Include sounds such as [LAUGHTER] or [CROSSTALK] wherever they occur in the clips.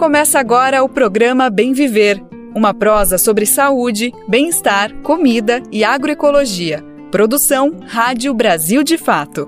Começa agora o programa Bem Viver, uma prosa sobre saúde, bem-estar, comida e agroecologia. Produção Rádio Brasil de Fato.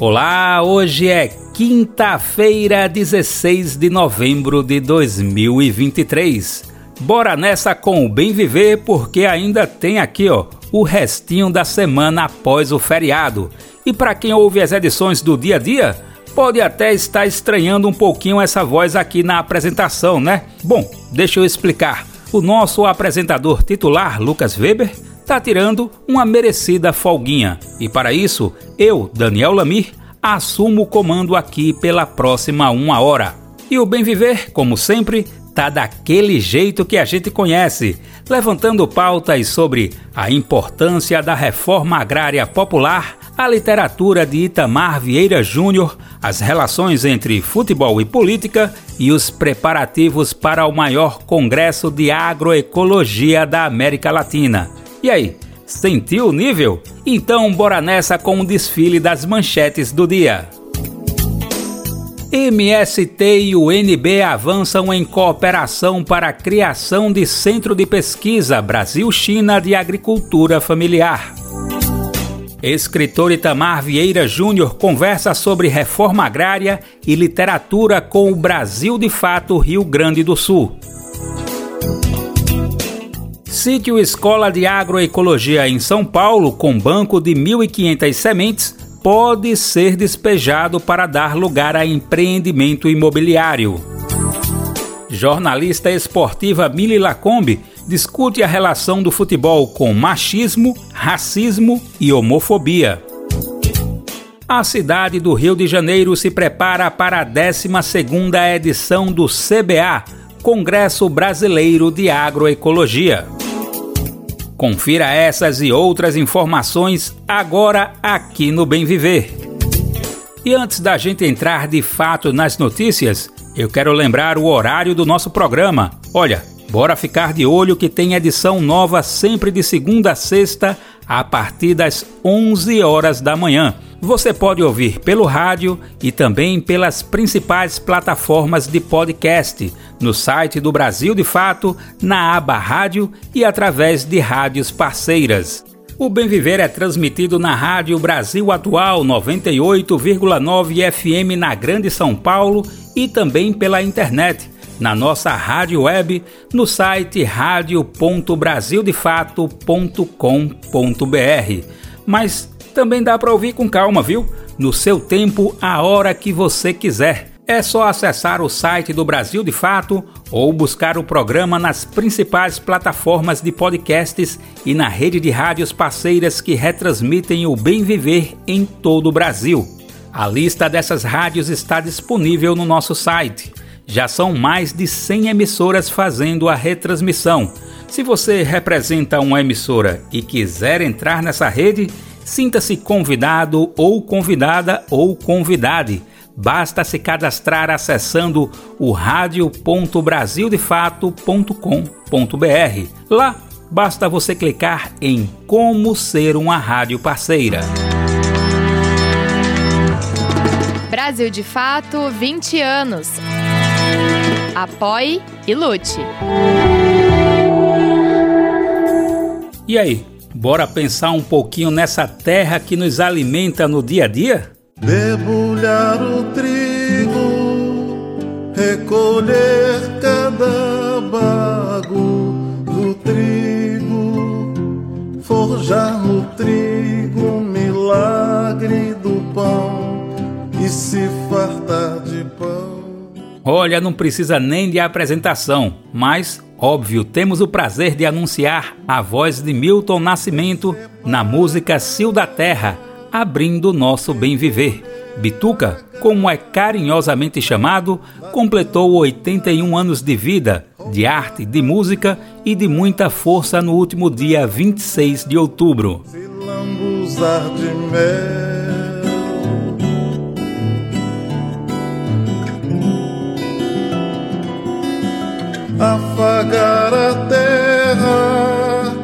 Olá, hoje é quinta-feira, 16 de novembro de 2023. Bora nessa com o Bem Viver, porque ainda tem aqui, ó, o restinho da semana após o feriado. E para quem ouve as edições do dia a dia, pode até estar estranhando um pouquinho essa voz aqui na apresentação, né? Bom, deixa eu explicar. O nosso apresentador titular, Lucas Weber, tá tirando uma merecida folguinha. E para isso, eu, Daniel Lamir, assumo o comando aqui pela próxima uma hora. E o Bem Viver, como sempre, tá daquele jeito que a gente conhece, levantando pautas sobre a importância da reforma agrária popular, a literatura de Itamar Vieira Júnior, as relações entre futebol e política e os preparativos para o maior congresso de agroecologia da América Latina. E aí, sentiu o nível? Então bora nessa com o desfile das manchetes do dia. MST e UNB avançam em cooperação para a criação de Centro de Pesquisa Brasil-China de Agricultura Familiar. Escritor Itamar Vieira Júnior conversa sobre reforma agrária e literatura com o Brasil de Fato Rio Grande do Sul. Sítio Escola de Agroecologia em São Paulo, com banco de 1.500 sementes, pode ser despejado para dar lugar a empreendimento imobiliário. Jornalista esportiva Mili Lacombe discute a relação do futebol com machismo, racismo e homofobia. A cidade do Rio de Janeiro se prepara para a 12ª edição do CBA, Congresso Brasileiro de Agroecologia. Confira essas e outras informações agora aqui no Bem Viver. E antes da gente entrar de fato nas notícias, eu quero lembrar o horário do nosso programa. Olha, bora ficar de olho que tem edição nova sempre de segunda a sexta, a partir das 11 horas da manhã. Você pode ouvir pelo rádio e também pelas principais plataformas de podcast no site do Brasil de Fato, na aba Rádio e através de rádios parceiras. O Bem Viver é transmitido na Rádio Brasil Atual 98,9 FM na Grande São Paulo e também pela internet, na nossa rádio web, no site radio.brasildefato.com.br. Mas também dá para ouvir com calma, viu? No seu tempo, a hora que você quiser é só acessar o site do Brasil de Fato ou buscar o programa nas principais plataformas de podcasts e na rede de rádios parceiras que retransmitem o bem viver em todo o Brasil. A lista dessas rádios está disponível no nosso site. Já são mais de 100 emissoras fazendo a retransmissão. Se você representa uma emissora e quiser entrar nessa rede, sinta-se convidado ou convidada ou convidade Basta se cadastrar acessando o radio.brasildefato.com.br. Lá basta você clicar em Como Ser uma Rádio Parceira. Brasil de Fato 20 anos. Apoie e lute. E aí, bora pensar um pouquinho nessa terra que nos alimenta no dia a dia? Debulhar o trigo, recolher cada bago do trigo, forjar no trigo o milagre do pão e se fartar de pão. Olha, não precisa nem de apresentação, mas, óbvio, temos o prazer de anunciar a voz de Milton Nascimento na música Sil da Terra abrindo nosso bem viver. Bituca, como é carinhosamente chamado, completou 81 anos de vida, de arte, de música e de muita força no último dia 26 de outubro. Afagar a terra,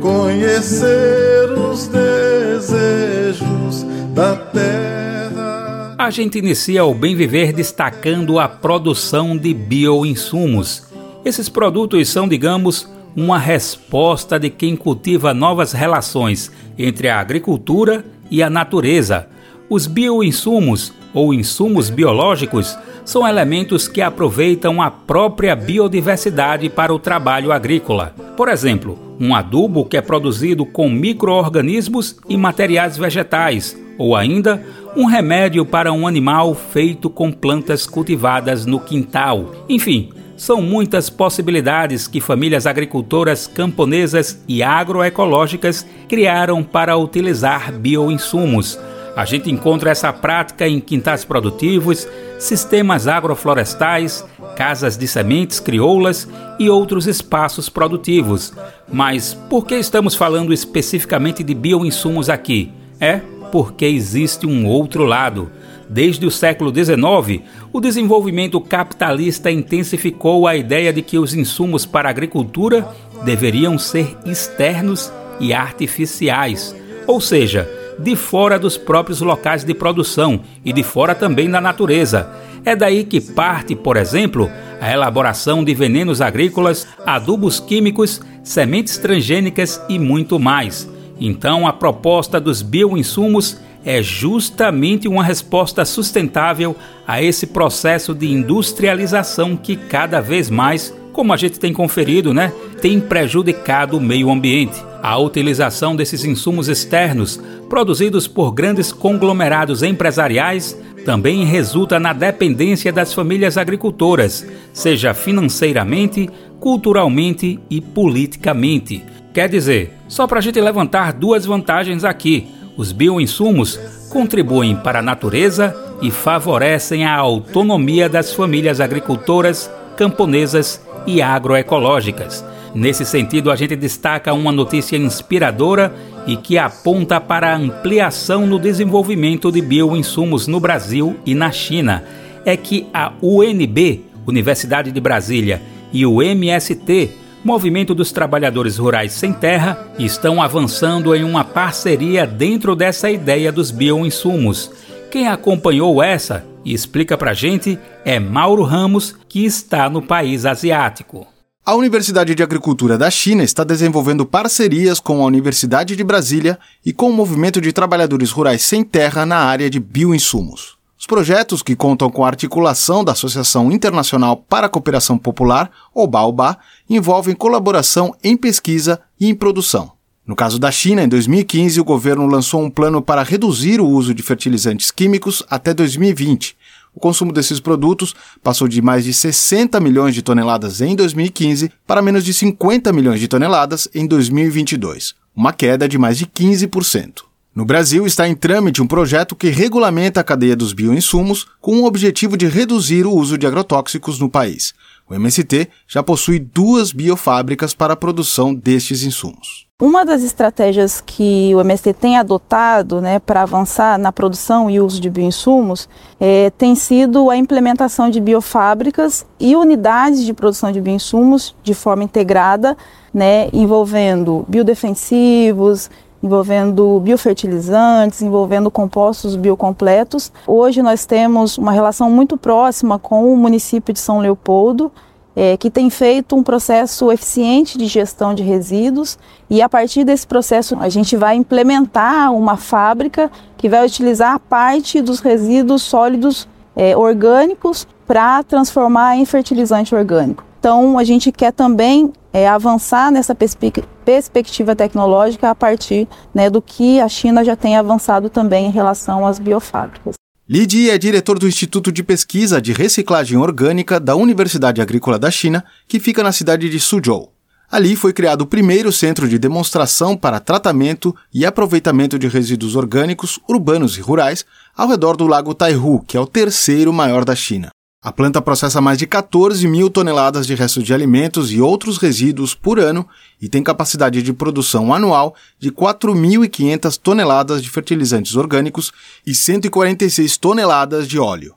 conhecer os desejos da terra. A gente inicia o Bem Viver destacando a produção de bioinsumos. Esses produtos são, digamos, uma resposta de quem cultiva novas relações entre a agricultura e a natureza. Os bioinsumos ou insumos biológicos são elementos que aproveitam a própria biodiversidade para o trabalho agrícola. Por exemplo, um adubo que é produzido com microorganismos e materiais vegetais, ou ainda um remédio para um animal feito com plantas cultivadas no quintal. Enfim, são muitas possibilidades que famílias agricultoras camponesas e agroecológicas criaram para utilizar bioinsumos. A gente encontra essa prática em quintais produtivos, sistemas agroflorestais, casas de sementes crioulas e outros espaços produtivos. Mas por que estamos falando especificamente de bioinsumos aqui? É porque existe um outro lado. Desde o século XIX, o desenvolvimento capitalista intensificou a ideia de que os insumos para a agricultura deveriam ser externos e artificiais, ou seja, de fora dos próprios locais de produção e de fora também da natureza. É daí que parte, por exemplo, a elaboração de venenos agrícolas, adubos químicos, sementes transgênicas e muito mais. Então, a proposta dos bioinsumos é justamente uma resposta sustentável a esse processo de industrialização que cada vez mais, como a gente tem conferido, né, tem prejudicado o meio ambiente. A utilização desses insumos externos, produzidos por grandes conglomerados empresariais, também resulta na dependência das famílias agricultoras, seja financeiramente, culturalmente e politicamente. Quer dizer, só para a gente levantar duas vantagens aqui os bioinsumos contribuem para a natureza e favorecem a autonomia das famílias agricultoras, camponesas e agroecológicas. Nesse sentido, a gente destaca uma notícia inspiradora e que aponta para a ampliação no desenvolvimento de bioinsumos no Brasil e na China. É que a UNB, Universidade de Brasília, e o MST, Movimento dos Trabalhadores Rurais Sem Terra estão avançando em uma parceria dentro dessa ideia dos bioinsumos. Quem acompanhou essa e explica pra gente é Mauro Ramos, que está no país asiático. A Universidade de Agricultura da China está desenvolvendo parcerias com a Universidade de Brasília e com o Movimento de Trabalhadores Rurais Sem Terra na área de bioinsumos. Os projetos, que contam com a articulação da Associação Internacional para a Cooperação Popular, ou BAOBA, envolvem colaboração em pesquisa e em produção. No caso da China, em 2015, o governo lançou um plano para reduzir o uso de fertilizantes químicos até 2020. O consumo desses produtos passou de mais de 60 milhões de toneladas em 2015 para menos de 50 milhões de toneladas em 2022, uma queda de mais de 15%. No Brasil, está em trâmite um projeto que regulamenta a cadeia dos bioinsumos com o objetivo de reduzir o uso de agrotóxicos no país. O MST já possui duas biofábricas para a produção destes insumos. Uma das estratégias que o MST tem adotado né, para avançar na produção e uso de bioinsumos é, tem sido a implementação de biofábricas e unidades de produção de bioinsumos de forma integrada, né, envolvendo biodefensivos, envolvendo biofertilizantes, envolvendo compostos biocompletos. Hoje nós temos uma relação muito próxima com o município de São Leopoldo, é, que tem feito um processo eficiente de gestão de resíduos e a partir desse processo a gente vai implementar uma fábrica que vai utilizar parte dos resíduos sólidos é, orgânicos para transformar em fertilizante orgânico. Então a gente quer também é, avançar nessa perspe perspectiva tecnológica a partir né, do que a China já tem avançado também em relação às biofábricas. Lidi é diretor do Instituto de Pesquisa de Reciclagem Orgânica da Universidade Agrícola da China, que fica na cidade de Suzhou. Ali foi criado o primeiro centro de demonstração para tratamento e aproveitamento de resíduos orgânicos urbanos e rurais ao redor do Lago Taihu, que é o terceiro maior da China. A planta processa mais de 14 mil toneladas de restos de alimentos e outros resíduos por ano e tem capacidade de produção anual de 4.500 toneladas de fertilizantes orgânicos e 146 toneladas de óleo.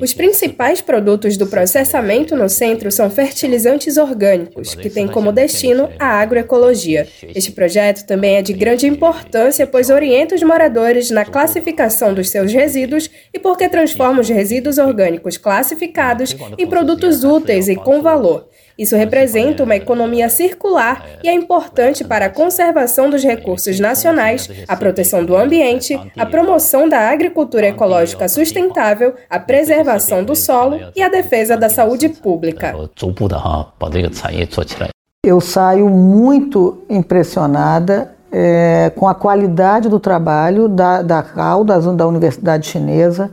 Os principais produtos do processamento no centro são fertilizantes orgânicos, que têm como destino a agroecologia. Este projeto também é de grande importância, pois orienta os moradores na classificação dos seus resíduos e porque transforma os resíduos orgânicos classificados em produtos úteis e com valor. Isso representa uma economia circular e é importante para a conservação dos recursos nacionais, a proteção do ambiente, a promoção da agricultura ecológica sustentável, a preservação do solo e a defesa da saúde pública. Eu saio muito impressionada é, com a qualidade do trabalho da, da CAL, da, da Universidade Chinesa,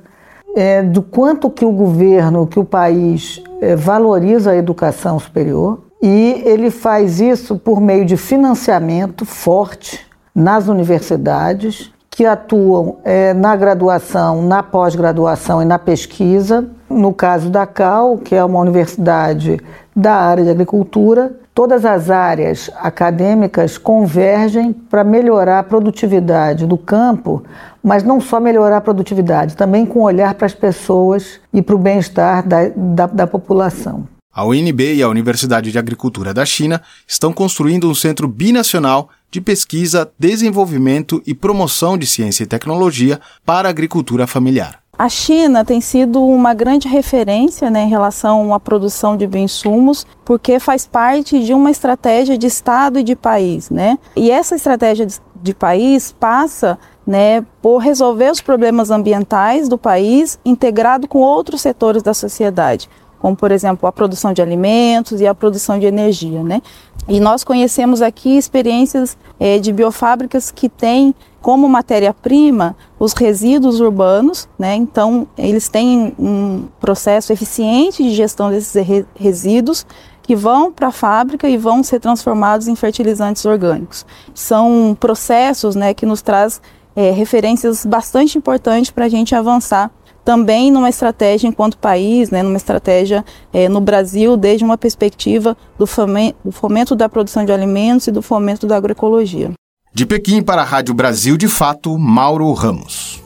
é, do quanto que o governo, que o país é, valoriza a educação superior e ele faz isso por meio de financiamento forte nas universidades que atuam é, na graduação, na pós-graduação e na pesquisa. No caso da CAL, que é uma universidade da área de agricultura, todas as áreas acadêmicas convergem para melhorar a produtividade do campo, mas não só melhorar a produtividade, também com olhar para as pessoas e para o bem-estar da, da, da população. A UNB e a Universidade de Agricultura da China estão construindo um centro binacional de pesquisa, desenvolvimento e promoção de ciência e tecnologia para a agricultura familiar. A China tem sido uma grande referência né, em relação à produção de bioinsumos, porque faz parte de uma estratégia de Estado e de país. Né? E essa estratégia de país passa né, por resolver os problemas ambientais do país integrado com outros setores da sociedade como por exemplo a produção de alimentos e a produção de energia, né? E nós conhecemos aqui experiências é, de biofábricas que têm como matéria-prima os resíduos urbanos, né? Então eles têm um processo eficiente de gestão desses re resíduos que vão para a fábrica e vão ser transformados em fertilizantes orgânicos. São processos, né, que nos traz é, referências bastante importantes para a gente avançar também numa estratégia enquanto país, né, numa estratégia é, no Brasil, desde uma perspectiva do fomento da produção de alimentos e do fomento da agroecologia. De Pequim para a Rádio Brasil de Fato, Mauro Ramos.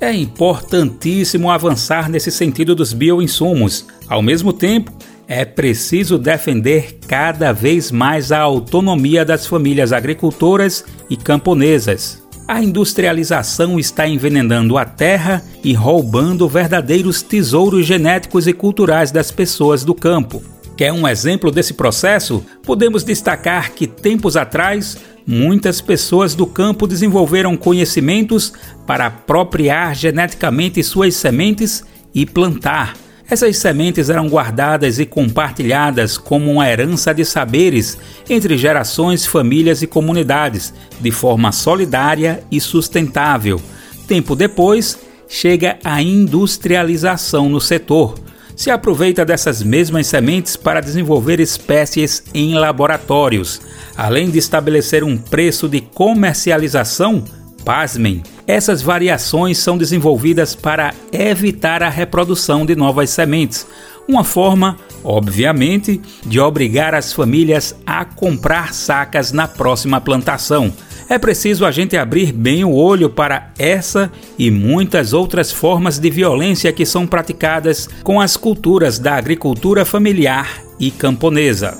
É importantíssimo avançar nesse sentido dos bioinsumos. Ao mesmo tempo, é preciso defender cada vez mais a autonomia das famílias agricultoras e camponesas a industrialização está envenenando a terra e roubando verdadeiros tesouros genéticos e culturais das pessoas do campo. Quer um exemplo desse processo? Podemos destacar que tempos atrás, muitas pessoas do campo desenvolveram conhecimentos para apropriar geneticamente suas sementes e plantar essas sementes eram guardadas e compartilhadas como uma herança de saberes entre gerações, famílias e comunidades, de forma solidária e sustentável. Tempo depois, chega a industrialização no setor. Se aproveita dessas mesmas sementes para desenvolver espécies em laboratórios, além de estabelecer um preço de comercialização Pasmem, essas variações são desenvolvidas para evitar a reprodução de novas sementes, uma forma, obviamente, de obrigar as famílias a comprar sacas na próxima plantação. É preciso a gente abrir bem o olho para essa e muitas outras formas de violência que são praticadas com as culturas da agricultura familiar e camponesa.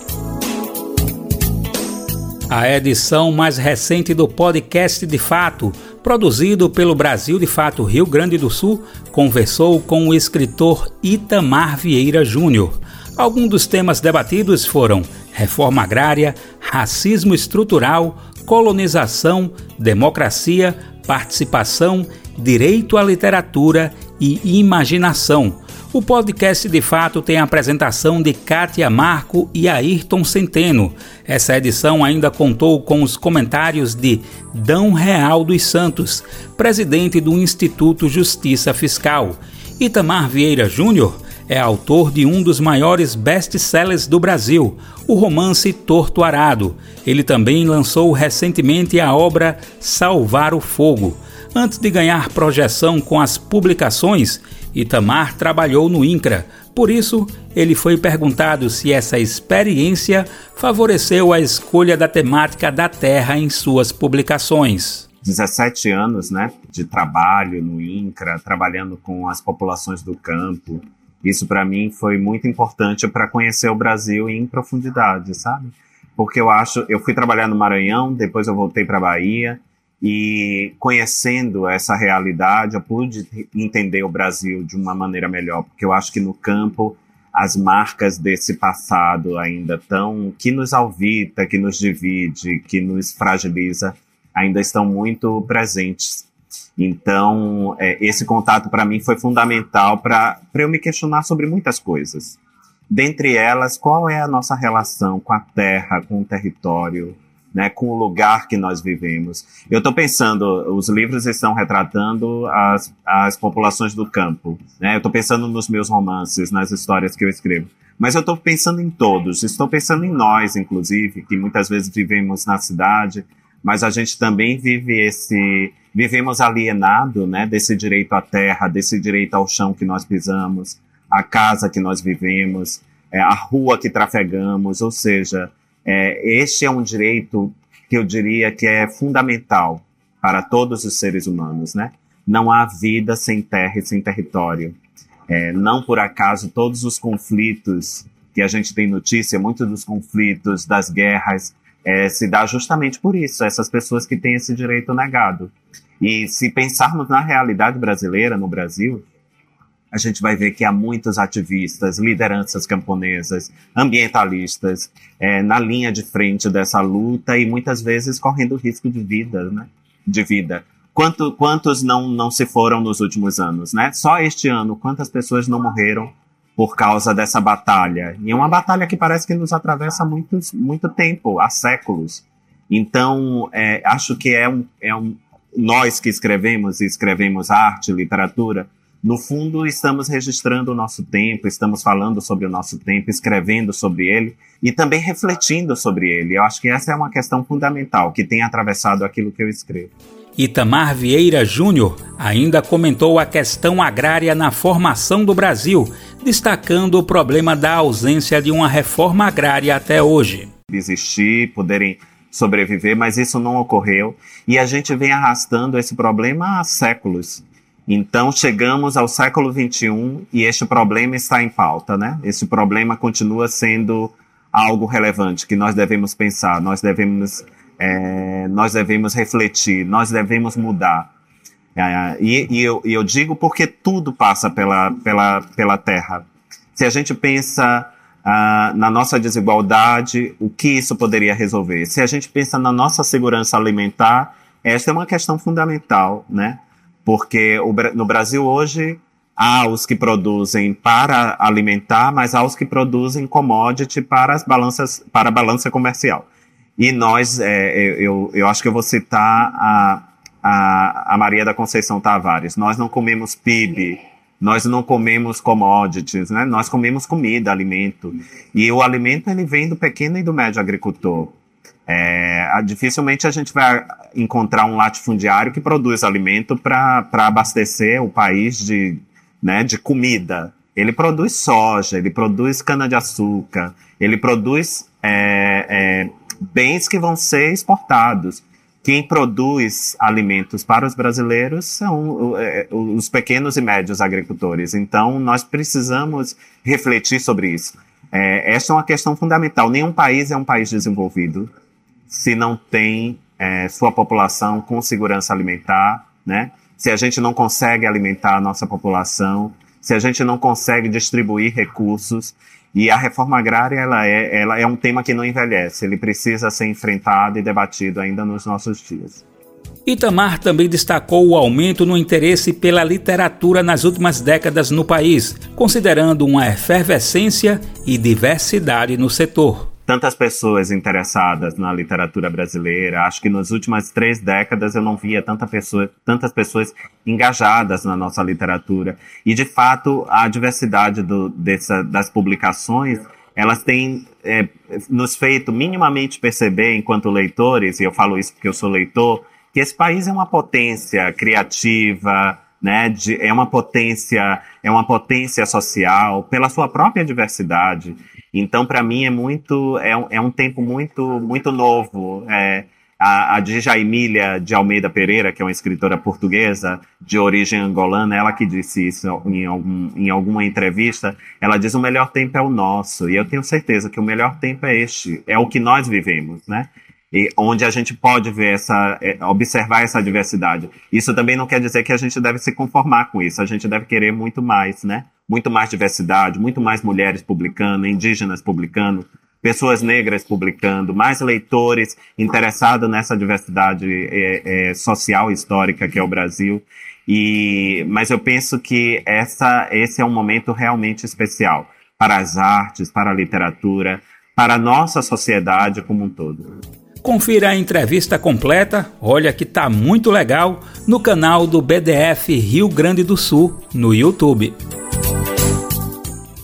A edição mais recente do podcast de fato, produzido pelo Brasil de Fato Rio Grande do Sul, conversou com o escritor Itamar Vieira Júnior. Alguns dos temas debatidos foram reforma agrária, racismo estrutural, colonização, democracia, participação, direito à literatura e imaginação o podcast de fato tem a apresentação de Kátia Marco e Ayrton Centeno. Essa edição ainda contou com os comentários de Dão Real dos Santos, presidente do Instituto Justiça Fiscal. Itamar Vieira Júnior é autor de um dos maiores best-sellers do Brasil, o romance Torto Arado. Ele também lançou recentemente a obra Salvar o Fogo. Antes de ganhar projeção com as publicações, Itamar trabalhou no INCRA, por isso ele foi perguntado se essa experiência favoreceu a escolha da temática da Terra em suas publicações. 17 anos né, de trabalho no INCRA, trabalhando com as populações do campo. Isso para mim foi muito importante para conhecer o Brasil em profundidade, sabe? Porque eu acho, eu fui trabalhar no Maranhão, depois eu voltei para Bahia e conhecendo essa realidade, eu pude entender o Brasil de uma maneira melhor, porque eu acho que no campo as marcas desse passado ainda tão que nos alvita, que nos divide, que nos fragiliza, ainda estão muito presentes. Então, é, esse contato para mim foi fundamental para eu me questionar sobre muitas coisas. Dentre elas, qual é a nossa relação com a terra, com o território, né, com o lugar que nós vivemos. Eu estou pensando, os livros estão retratando as, as populações do campo. Né? Eu estou pensando nos meus romances, nas histórias que eu escrevo. Mas eu estou pensando em todos. Estou pensando em nós, inclusive, que muitas vezes vivemos na cidade, mas a gente também vive esse vivemos alienado, né, desse direito à terra, desse direito ao chão que nós pisamos, à casa que nós vivemos, é, a rua que trafegamos, ou seja, é, este é um direito que eu diria que é fundamental para todos os seres humanos, né? Não há vida sem terra e sem território. É, não por acaso todos os conflitos que a gente tem notícia, muitos dos conflitos, das guerras, é, se dá justamente por isso, essas pessoas que têm esse direito negado. E se pensarmos na realidade brasileira, no Brasil, a gente vai ver que há muitos ativistas, lideranças camponesas, ambientalistas, é, na linha de frente dessa luta e muitas vezes correndo risco de vida, né? De vida. Quanto, quantos não, não se foram nos últimos anos, né? Só este ano, quantas pessoas não morreram por causa dessa batalha. E é uma batalha que parece que nos atravessa muito, muito tempo, há séculos. Então, é, acho que é um, é um. Nós que escrevemos e escrevemos arte, literatura, no fundo, estamos registrando o nosso tempo, estamos falando sobre o nosso tempo, escrevendo sobre ele e também refletindo sobre ele. Eu acho que essa é uma questão fundamental que tem atravessado aquilo que eu escrevo. Itamar Vieira Júnior ainda comentou a questão agrária na formação do Brasil, destacando o problema da ausência de uma reforma agrária até hoje. Existir, poderem sobreviver, mas isso não ocorreu e a gente vem arrastando esse problema há séculos. Então chegamos ao século XXI e este problema está em pauta, né? Esse problema continua sendo algo relevante que nós devemos pensar, nós devemos é, nós devemos refletir, nós devemos mudar. É, e, e, eu, eu, digo porque tudo passa pela, pela, pela terra. Se a gente pensa ah, na nossa desigualdade, o que isso poderia resolver? Se a gente pensa na nossa segurança alimentar, esta é uma questão fundamental, né? Porque o, no Brasil hoje há os que produzem para alimentar, mas há os que produzem commodity para as balanças, para a balança comercial. E nós, é, eu, eu acho que eu vou citar a, a, a Maria da Conceição Tavares. Nós não comemos PIB, nós não comemos commodities, né? Nós comemos comida, alimento. E o alimento ele vem do pequeno e do médio agricultor. É, dificilmente a gente vai encontrar um latifundiário que produz alimento para abastecer o país de, né, de comida. Ele produz soja, ele produz cana-de-açúcar, ele produz é, é, bens que vão ser exportados. Quem produz alimentos para os brasileiros são é, os pequenos e médios agricultores. Então, nós precisamos refletir sobre isso. É, é uma questão fundamental. Nenhum país é um país desenvolvido se não tem é, sua população com segurança alimentar, né? Se a gente não consegue alimentar a nossa população, se a gente não consegue distribuir recursos, e a reforma agrária ela é, ela é um tema que não envelhece, ele precisa ser enfrentado e debatido ainda nos nossos dias. Itamar também destacou o aumento no interesse pela literatura nas últimas décadas no país, considerando uma efervescência e diversidade no setor tantas pessoas interessadas na literatura brasileira. Acho que nas últimas três décadas eu não via tanta pessoa, tantas pessoas engajadas na nossa literatura. E, de fato, a diversidade do, dessa, das publicações elas têm é, nos feito minimamente perceber, enquanto leitores, e eu falo isso porque eu sou leitor, que esse país é uma potência criativa, né, de, é uma potência, é uma potência social pela sua própria diversidade. Então, para mim, é muito, é é um tempo muito, muito novo. É, a, a, a Djaimília de Almeida Pereira, que é uma escritora portuguesa de origem angolana, ela que disse isso em, algum, em alguma entrevista, ela diz o melhor tempo é o nosso, e eu tenho certeza que o melhor tempo é este, é o que nós vivemos, né? E onde a gente pode ver essa, é, observar essa diversidade. Isso também não quer dizer que a gente deve se conformar com isso, a gente deve querer muito mais, né? Muito mais diversidade, muito mais mulheres publicando, indígenas publicando, pessoas negras publicando, mais leitores interessados nessa diversidade é, é, social e histórica que é o Brasil. E, mas eu penso que essa, esse é um momento realmente especial para as artes, para a literatura, para a nossa sociedade como um todo. Confira a entrevista completa, olha que tá muito legal, no canal do BDF Rio Grande do Sul, no YouTube.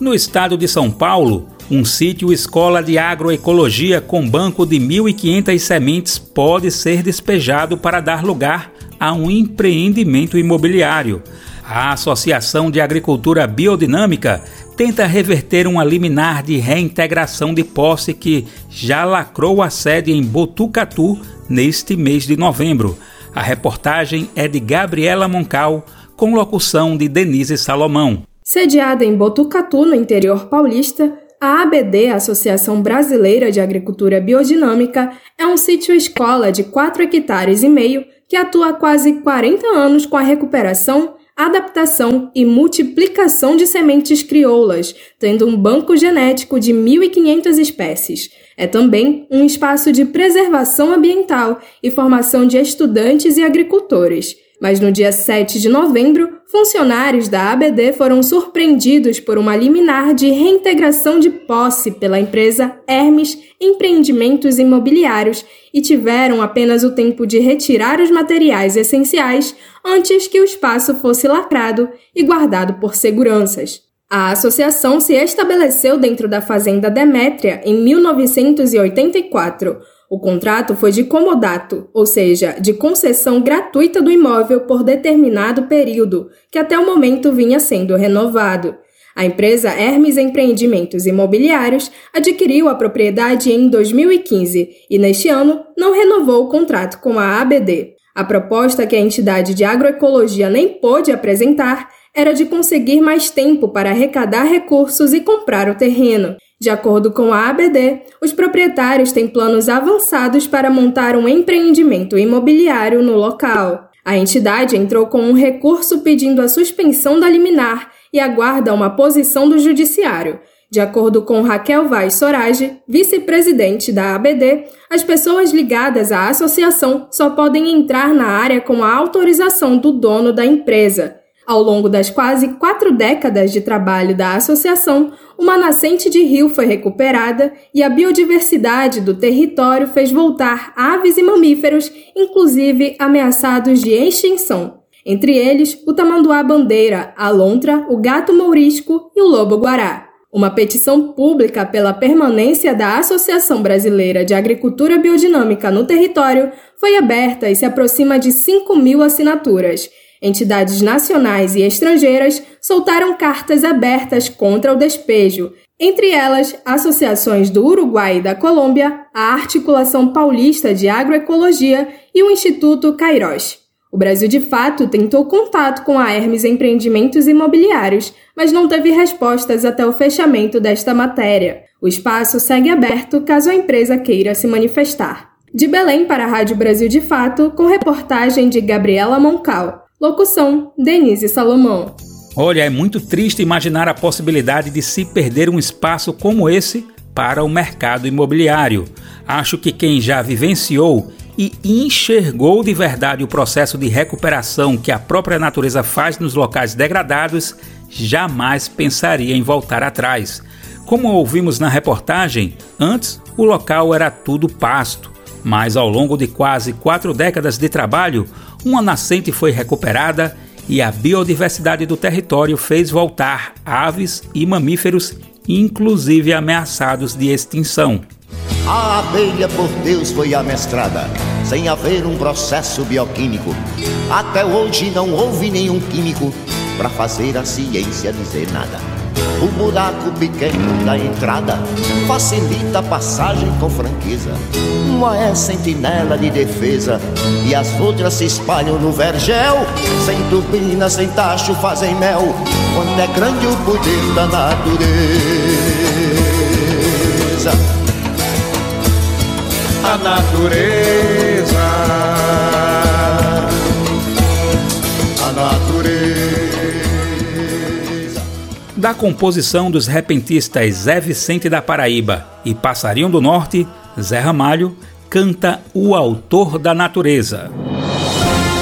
No estado de São Paulo, um sítio escola de agroecologia com banco de 1.500 sementes pode ser despejado para dar lugar a um empreendimento imobiliário. A Associação de Agricultura Biodinâmica tenta reverter uma liminar de reintegração de posse que já lacrou a sede em Botucatu neste mês de novembro. A reportagem é de Gabriela Moncal, com locução de Denise Salomão. Sediada em Botucatu, no interior paulista, a ABD, Associação Brasileira de Agricultura Biodinâmica, é um sítio-escola de 4 hectares e meio que atua há quase 40 anos com a recuperação, adaptação e multiplicação de sementes crioulas, tendo um banco genético de 1.500 espécies. É também um espaço de preservação ambiental e formação de estudantes e agricultores. Mas no dia 7 de novembro, funcionários da ABD foram surpreendidos por uma liminar de reintegração de posse pela empresa Hermes Empreendimentos Imobiliários e tiveram apenas o tempo de retirar os materiais essenciais antes que o espaço fosse lacrado e guardado por seguranças. A associação se estabeleceu dentro da Fazenda Demétria em 1984 o contrato foi de comodato, ou seja, de concessão gratuita do imóvel por determinado período, que até o momento vinha sendo renovado. A empresa Hermes Empreendimentos Imobiliários adquiriu a propriedade em 2015 e, neste ano, não renovou o contrato com a ABD. A proposta que a entidade de agroecologia nem pôde apresentar era de conseguir mais tempo para arrecadar recursos e comprar o terreno. De acordo com a ABD, os proprietários têm planos avançados para montar um empreendimento imobiliário no local. A entidade entrou com um recurso pedindo a suspensão da liminar e aguarda uma posição do judiciário. De acordo com Raquel Vaz Sorage, vice-presidente da ABD, as pessoas ligadas à associação só podem entrar na área com a autorização do dono da empresa. Ao longo das quase quatro décadas de trabalho da associação, uma nascente de rio foi recuperada e a biodiversidade do território fez voltar aves e mamíferos, inclusive ameaçados de extinção. Entre eles, o tamanduá-bandeira, a lontra, o gato mourisco e o lobo-guará. Uma petição pública pela permanência da Associação Brasileira de Agricultura Biodinâmica no território foi aberta e se aproxima de 5 mil assinaturas. Entidades nacionais e estrangeiras soltaram cartas abertas contra o despejo, entre elas associações do Uruguai e da Colômbia, a Articulação Paulista de Agroecologia e o Instituto Cairós. O Brasil de fato tentou contato com a Hermes Empreendimentos Imobiliários, mas não teve respostas até o fechamento desta matéria. O espaço segue aberto caso a empresa queira se manifestar. De Belém para a Rádio Brasil de Fato, com reportagem de Gabriela Moncal. Locução: Denise Salomão. Olha, é muito triste imaginar a possibilidade de se perder um espaço como esse para o mercado imobiliário. Acho que quem já vivenciou e enxergou de verdade o processo de recuperação que a própria natureza faz nos locais degradados jamais pensaria em voltar atrás. Como ouvimos na reportagem, antes o local era tudo pasto, mas ao longo de quase quatro décadas de trabalho, uma nascente foi recuperada e a biodiversidade do território fez voltar aves e mamíferos, inclusive ameaçados de extinção. A abelha por Deus foi amestrada, sem haver um processo bioquímico. Até hoje não houve nenhum químico para fazer a ciência dizer nada. O buraco pequeno da entrada facilita a passagem com franqueza. Uma é sentinela de defesa e as outras se espalham no vergel. Sem turbina, sem tacho, fazem mel. Quando é grande o poder da natureza. A natureza. Da composição dos repentistas Zé Vicente da Paraíba e Passarinho do Norte, Zé Ramalho canta O Autor da Natureza.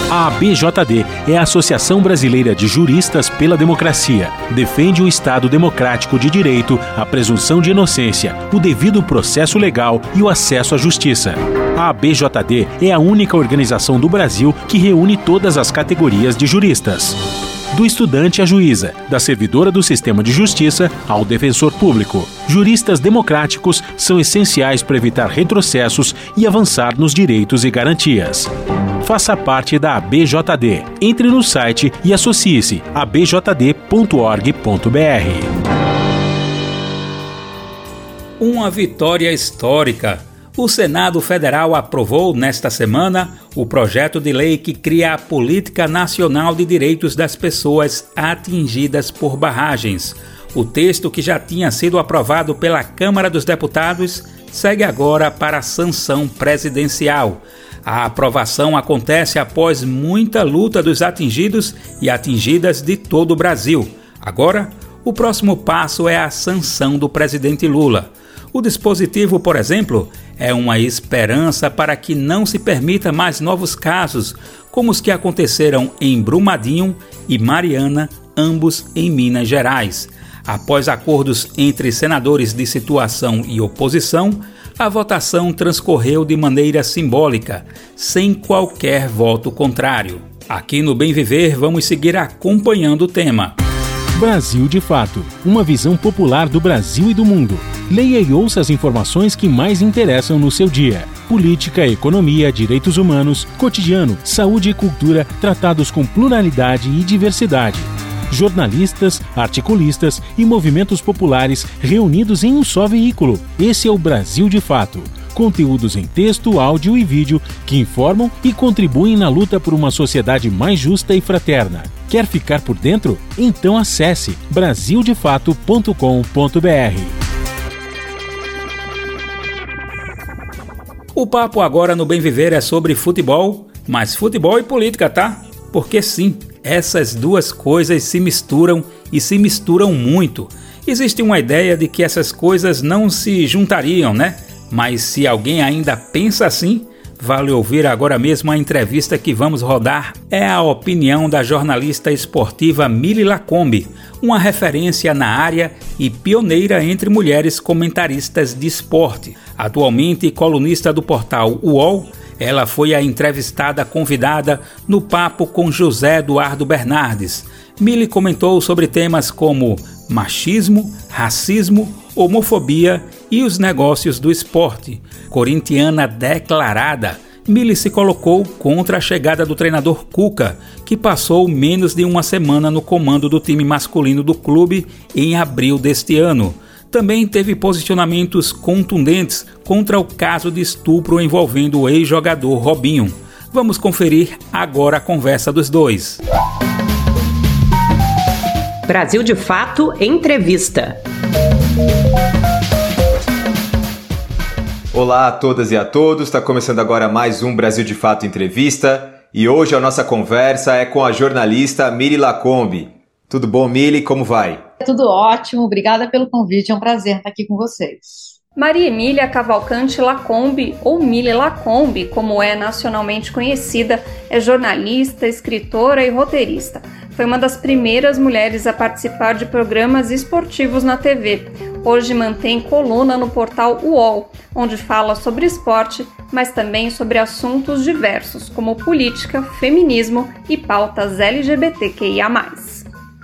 A ABJD é a Associação Brasileira de Juristas pela Democracia. Defende o Estado democrático de direito, a presunção de inocência, o devido processo legal e o acesso à justiça. A ABJD é a única organização do Brasil que reúne todas as categorias de juristas do estudante à juíza, da servidora do sistema de justiça ao defensor público. Juristas democráticos são essenciais para evitar retrocessos e avançar nos direitos e garantias. Faça parte da ABJD. Entre no site e associe-se a abjd.org.br. Uma vitória histórica o Senado Federal aprovou nesta semana o projeto de lei que cria a Política Nacional de Direitos das Pessoas Atingidas por Barragens. O texto, que já tinha sido aprovado pela Câmara dos Deputados, segue agora para a sanção presidencial. A aprovação acontece após muita luta dos atingidos e atingidas de todo o Brasil. Agora, o próximo passo é a sanção do presidente Lula. O dispositivo, por exemplo, é uma esperança para que não se permita mais novos casos, como os que aconteceram em Brumadinho e Mariana, ambos em Minas Gerais. Após acordos entre senadores de situação e oposição, a votação transcorreu de maneira simbólica, sem qualquer voto contrário. Aqui no Bem Viver vamos seguir acompanhando o tema. Brasil de Fato uma visão popular do Brasil e do mundo. Leia e ouça as informações que mais interessam no seu dia. Política, economia, direitos humanos, cotidiano, saúde e cultura tratados com pluralidade e diversidade. Jornalistas, articulistas e movimentos populares reunidos em um só veículo. Esse é o Brasil de Fato conteúdos em texto, áudio e vídeo que informam e contribuem na luta por uma sociedade mais justa e fraterna. Quer ficar por dentro? Então acesse brasildefato.com.br. O papo agora no Bem Viver é sobre futebol, mas futebol e política, tá? Porque sim, essas duas coisas se misturam e se misturam muito. Existe uma ideia de que essas coisas não se juntariam, né? Mas se alguém ainda pensa assim, vale ouvir agora mesmo a entrevista que vamos rodar. É a opinião da jornalista esportiva Mili Lacombe, uma referência na área e pioneira entre mulheres comentaristas de esporte. Atualmente colunista do portal UOL, ela foi a entrevistada convidada no papo com José Eduardo Bernardes. Mili comentou sobre temas como machismo, racismo, homofobia e os negócios do esporte. Corintiana declarada, Mili se colocou contra a chegada do treinador Cuca, que passou menos de uma semana no comando do time masculino do clube em abril deste ano. Também teve posicionamentos contundentes contra o caso de estupro envolvendo o ex-jogador Robinho. Vamos conferir agora a conversa dos dois. Brasil de Fato Entrevista. Olá a todas e a todos, está começando agora mais um Brasil de Fato Entrevista e hoje a nossa conversa é com a jornalista Miri Lacombe. Tudo bom, Mili? Como vai? Tudo ótimo, obrigada pelo convite, é um prazer estar aqui com vocês. Maria Emília Cavalcante Lacombe, ou Mili Lacombe, como é nacionalmente conhecida, é jornalista, escritora e roteirista. Foi uma das primeiras mulheres a participar de programas esportivos na TV. Hoje mantém coluna no portal UOL, onde fala sobre esporte, mas também sobre assuntos diversos, como política, feminismo e pautas LGBTQIA.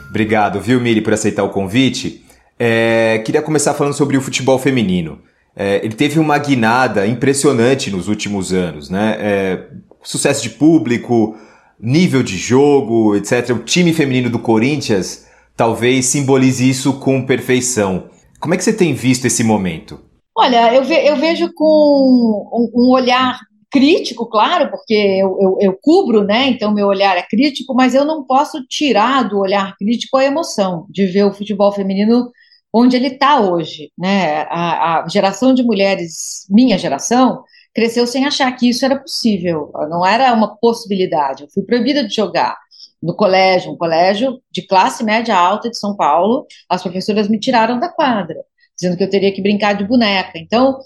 Obrigado, viu, Miri, por aceitar o convite. É, queria começar falando sobre o futebol feminino. É, ele teve uma guinada impressionante nos últimos anos, né? É, sucesso de público, nível de jogo, etc. O time feminino do Corinthians talvez simbolize isso com perfeição. Como é que você tem visto esse momento? Olha, eu, ve eu vejo com um, um, olhar crítico, claro, porque eu, eu, eu, cubro, né? Então meu olhar é crítico, mas eu não posso tirar do olhar crítico a emoção de ver o futebol feminino onde ele está hoje, né? A, a geração de mulheres, minha geração, cresceu sem achar que isso era possível, não era uma possibilidade. Eu fui proibida de jogar no colégio, um colégio de classe média alta de São Paulo, as professoras me tiraram da quadra, dizendo que eu teria que brincar de boneca. Então,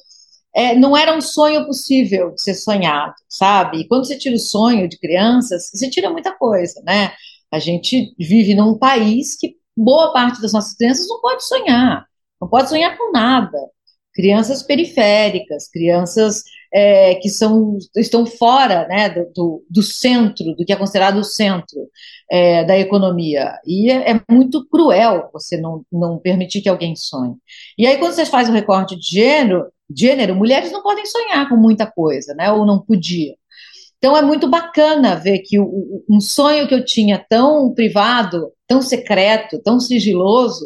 é, não era um sonho possível de ser sonhado, sabe? E quando você tira o sonho de crianças, você tira muita coisa, né? A gente vive num país que boa parte das nossas crianças não pode sonhar, não pode sonhar com nada. Crianças periféricas, crianças é, que são, estão fora né, do, do, centro, do que é considerado o centro é, da economia. E é, é, muito cruel você não, não permitir que alguém sonhe. E aí, quando você faz o recorte de gênero, gênero, mulheres não podem sonhar com muita coisa, né, ou não podiam. Então é muito bacana ver que o, um sonho que eu tinha tão privado, tão secreto, tão sigiloso,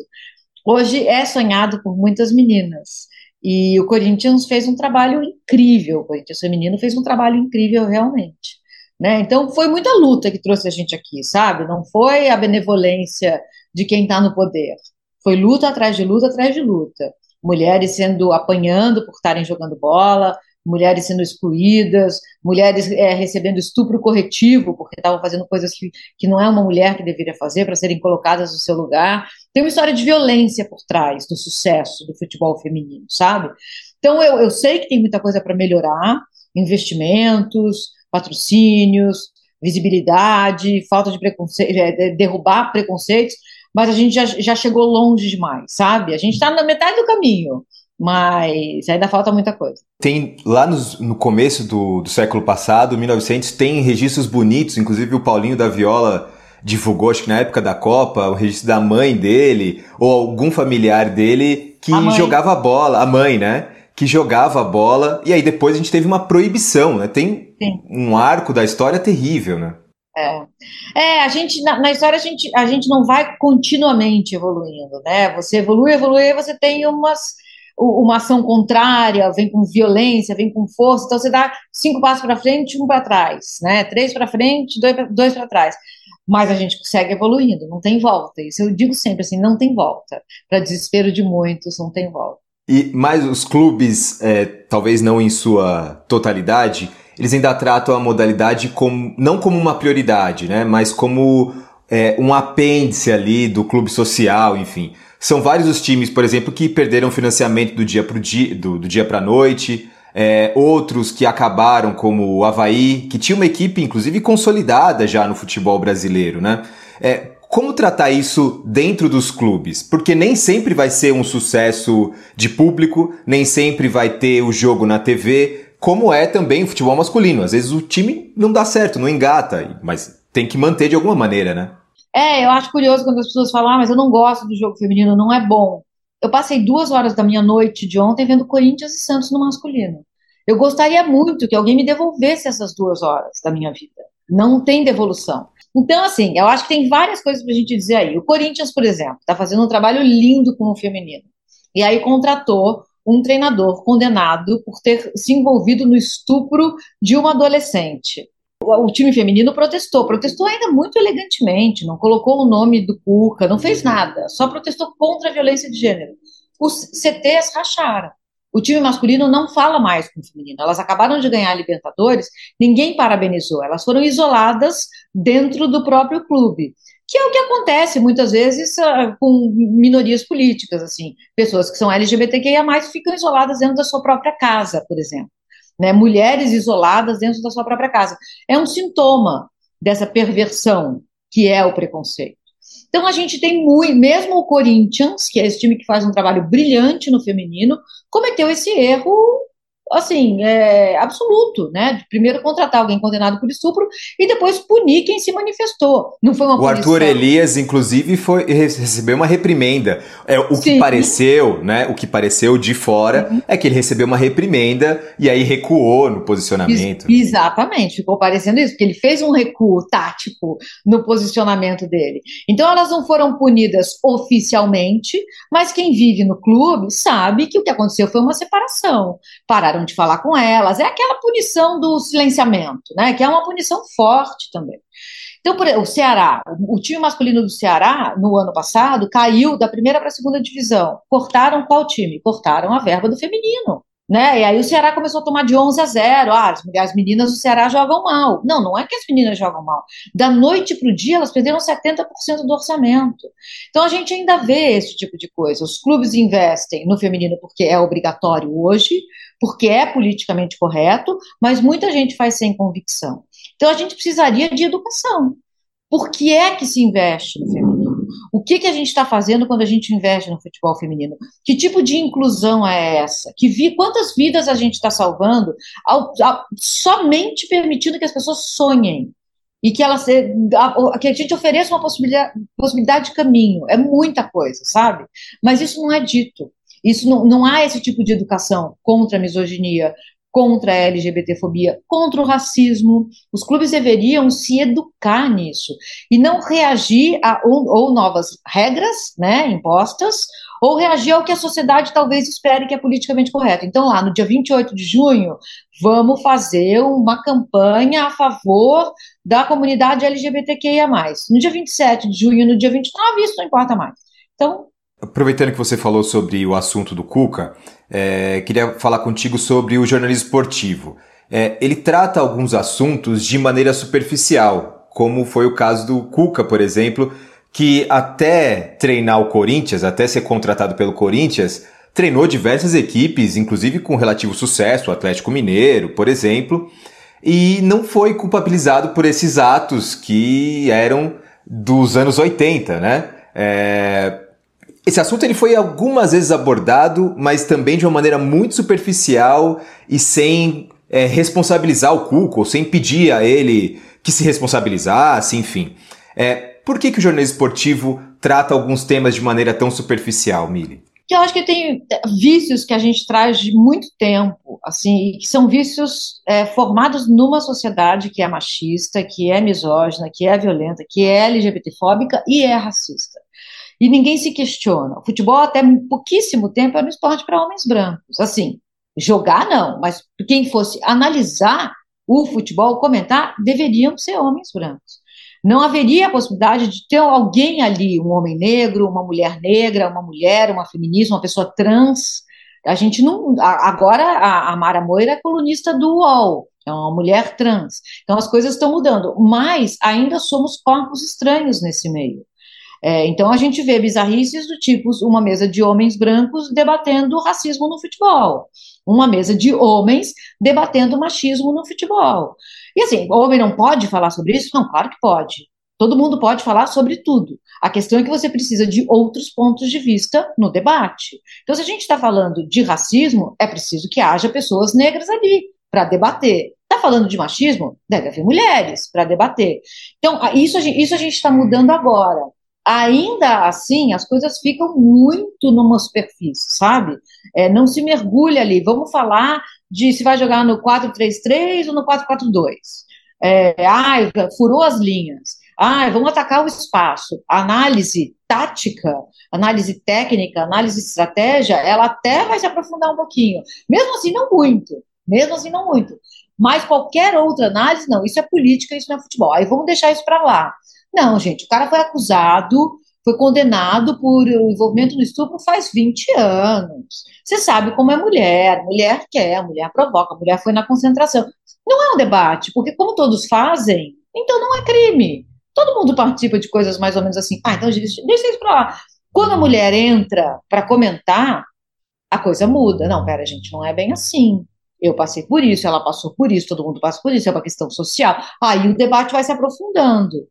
hoje é sonhado por muitas meninas. E o Corinthians fez um trabalho incrível, o Corinthians feminino fez um trabalho incrível realmente. Né? Então foi muita luta que trouxe a gente aqui, sabe? Não foi a benevolência de quem está no poder. Foi luta atrás de luta atrás de luta. Mulheres sendo apanhando por estarem jogando bola, mulheres sendo excluídas, mulheres é, recebendo estupro corretivo, porque estavam fazendo coisas que, que não é uma mulher que deveria fazer para serem colocadas no seu lugar. Tem uma história de violência por trás do sucesso do futebol feminino, sabe? Então eu, eu sei que tem muita coisa para melhorar, investimentos, patrocínios, visibilidade, falta de preconceito, é, derrubar preconceitos, mas a gente já, já chegou longe demais, sabe? A gente está na metade do caminho mas ainda falta muita coisa. Tem lá no, no começo do, do, século passado, 1900, tem registros bonitos, inclusive o Paulinho da Viola divulgou, acho que na época da Copa, o registro da mãe dele, ou algum familiar dele que a jogava bola, a mãe, né? Que jogava bola, e aí depois a gente teve uma proibição, né? Tem Sim. um arco da história terrível, né? É. é, a gente, na, na, história, a gente, a gente não vai continuamente evoluindo, né? Você evolui, evolui, você tem umas uma ação contrária, vem com violência, vem com força, então você dá cinco passos para frente, um para trás, né? Três para frente, dois para trás. Mas a gente consegue evoluindo, não tem volta. Isso eu digo sempre assim, não tem volta. Para desespero de muitos, não tem volta. E mais os clubes, é, talvez não em sua totalidade, eles ainda tratam a modalidade como não como uma prioridade, né? Mas como é, um apêndice ali do clube social, enfim. São vários os times, por exemplo, que perderam financiamento do dia para dia, do, do dia para noite. É, outros que acabaram, como o Havaí, que tinha uma equipe, inclusive, consolidada já no futebol brasileiro, né? É, como tratar isso dentro dos clubes? Porque nem sempre vai ser um sucesso de público, nem sempre vai ter o jogo na TV, como é também o futebol masculino. Às vezes o time não dá certo, não engata, mas tem que manter de alguma maneira, né? É, eu acho curioso quando as pessoas falam, ah, mas eu não gosto do jogo feminino, não é bom. Eu passei duas horas da minha noite de ontem vendo Corinthians e Santos no masculino. Eu gostaria muito que alguém me devolvesse essas duas horas da minha vida. Não tem devolução. Então, assim, eu acho que tem várias coisas para a gente dizer aí. O Corinthians, por exemplo, está fazendo um trabalho lindo com o feminino. E aí contratou um treinador condenado por ter se envolvido no estupro de uma adolescente o time feminino protestou, protestou ainda muito elegantemente, não colocou o nome do Cuca, não fez nada, só protestou contra a violência de gênero. Os CTs racharam. O time masculino não fala mais com o feminino. Elas acabaram de ganhar a Libertadores, ninguém parabenizou. Elas foram isoladas dentro do próprio clube, que é o que acontece muitas vezes uh, com minorias políticas, assim, pessoas que são LGBTQIA+, ficam isoladas dentro da sua própria casa, por exemplo né, mulheres isoladas dentro da sua própria casa. É um sintoma dessa perversão que é o preconceito. Então a gente tem muito, mesmo o Corinthians, que é esse time que faz um trabalho brilhante no feminino, cometeu esse erro assim, é, absoluto, né? Primeiro contratar alguém condenado por estupro e depois punir quem se manifestou. Não foi uma O punição. Arthur Elias, inclusive, foi, recebeu uma reprimenda. É, o que Sim. pareceu, né? O que pareceu de fora Uhum. é que ele recebeu uma reprimenda e aí recuou no posicionamento. Ex- Exatamente, ficou parecendo isso, porque ele fez um recuo tático no posicionamento dele. Então elas não foram punidas oficialmente, mas quem vive no clube sabe que o que aconteceu foi uma separação. Pararam de falar com elas. É aquela punição do silenciamento, né? Que é uma punição forte também. Então, por o Ceará, o time masculino do Ceará, no ano passado, caiu da primeira para a segunda divisão. Cortaram qual time? Cortaram a verba do feminino. Né? E aí o Ceará começou a tomar de 11 a 0. Ah, as, as meninas do Ceará jogam mal. Não, não é que as meninas jogam mal. Da noite para o dia, elas perderam 70% do orçamento. Então a gente ainda vê esse tipo de coisa. Os clubes investem no feminino porque é obrigatório hoje, porque é politicamente correto, mas muita gente faz sem convicção. Então a gente precisaria de educação. Por que é que se investe no feminino? O que, que a gente está fazendo quando a gente investe no futebol feminino? Que tipo de inclusão é essa? Que vi, quantas vidas a gente está salvando ao, ao, somente permitindo que as pessoas sonhem e que, elas, a, que a gente ofereça uma possibilidade, possibilidade de caminho? É muita coisa, sabe? Mas isso não é dito. Isso não, não há esse tipo de educação contra a misoginia, contra a LGBTfobia, contra o racismo. Os clubes deveriam se educar nisso e não reagir a ou, ou, novas regras, né, impostas, ou reagir ao que a sociedade talvez espere que é politicamente correto. Então, lá no dia 28 de junho, vamos fazer uma campanha a favor da comunidade LGBTQIA+. No dia 27 de junho, no dia 29, isso não importa mais. Então, Aproveitando que você falou sobre o assunto do Cuca, é, queria falar contigo sobre o jornalismo esportivo. É, ele trata alguns assuntos de maneira superficial, como foi o caso do Cuca, por exemplo, que até treinar o Corinthians, até ser contratado pelo Corinthians, treinou diversas equipes, inclusive com relativo sucesso, o Atlético Mineiro, por exemplo, e não foi culpabilizado por esses atos que eram dos anos 80, né? É, esse assunto ele foi algumas vezes abordado, mas também de uma maneira muito superficial e sem é, responsabilizar o Cuco, sem pedir a ele que se responsabilizasse, enfim. É, por que, que o jornalismo esportivo trata alguns temas de maneira tão superficial, Mili? Eu acho que tem vícios que a gente traz de muito tempo, assim, que são vícios é, formados numa sociedade que é machista, que é misógina, que é violenta, que é LGBTfóbica e é racista e ninguém se questiona. O futebol, até pouquíssimo tempo, era um esporte para homens brancos. Assim, jogar não, mas quem fosse analisar o futebol, comentar, deveriam ser homens brancos. Não haveria a possibilidade de ter alguém ali, um homem negro, uma mulher negra, uma mulher, uma feminista, uma pessoa trans. A gente não. Agora a, Mara Moira é colunista do UOL, é uma mulher trans. Então as coisas estão mudando, mas ainda somos corpos estranhos nesse meio. É, então a gente vê bizarrices do tipo uma mesa de homens brancos debatendo racismo no futebol, uma mesa de homens debatendo machismo no futebol. E assim, homem não pode falar sobre isso? Não, claro que pode. Todo mundo pode falar sobre tudo. A questão é que você precisa de outros pontos de vista no debate. Então, se a gente está falando de racismo, é preciso que haja pessoas negras ali para debater. Está falando de machismo? Deve haver mulheres para debater. Então, isso a gente está mudando agora ainda assim as coisas ficam muito numa superfície, sabe? É, não se mergulha ali. Vamos falar de se vai jogar no 4-3-3 ou no 4-4-2. É, ai, furou as linhas. Ai, vamos atacar o espaço. Análise tática, análise técnica, análise estratégia, ela até vai se aprofundar um pouquinho. Mesmo assim, não muito. Mesmo assim, não muito. Mas qualquer outra análise, não. Isso é política, isso não é futebol. Aí vamos deixar isso para lá. Não, gente, o cara foi acusado, foi condenado por envolvimento no estupro faz 20 anos. Você sabe como é mulher, mulher quer, mulher provoca, mulher foi na concentração. Não é um debate, porque como todos fazem, então não é crime. Todo mundo participa de coisas mais ou menos assim. Ah, então deixa isso pra lá. Quando a mulher entra para comentar, a coisa muda. Não, pera, gente, não é bem assim. Eu passei por isso, ela passou por isso, todo mundo passa por isso, é uma questão social. Aí o debate vai se aprofundando.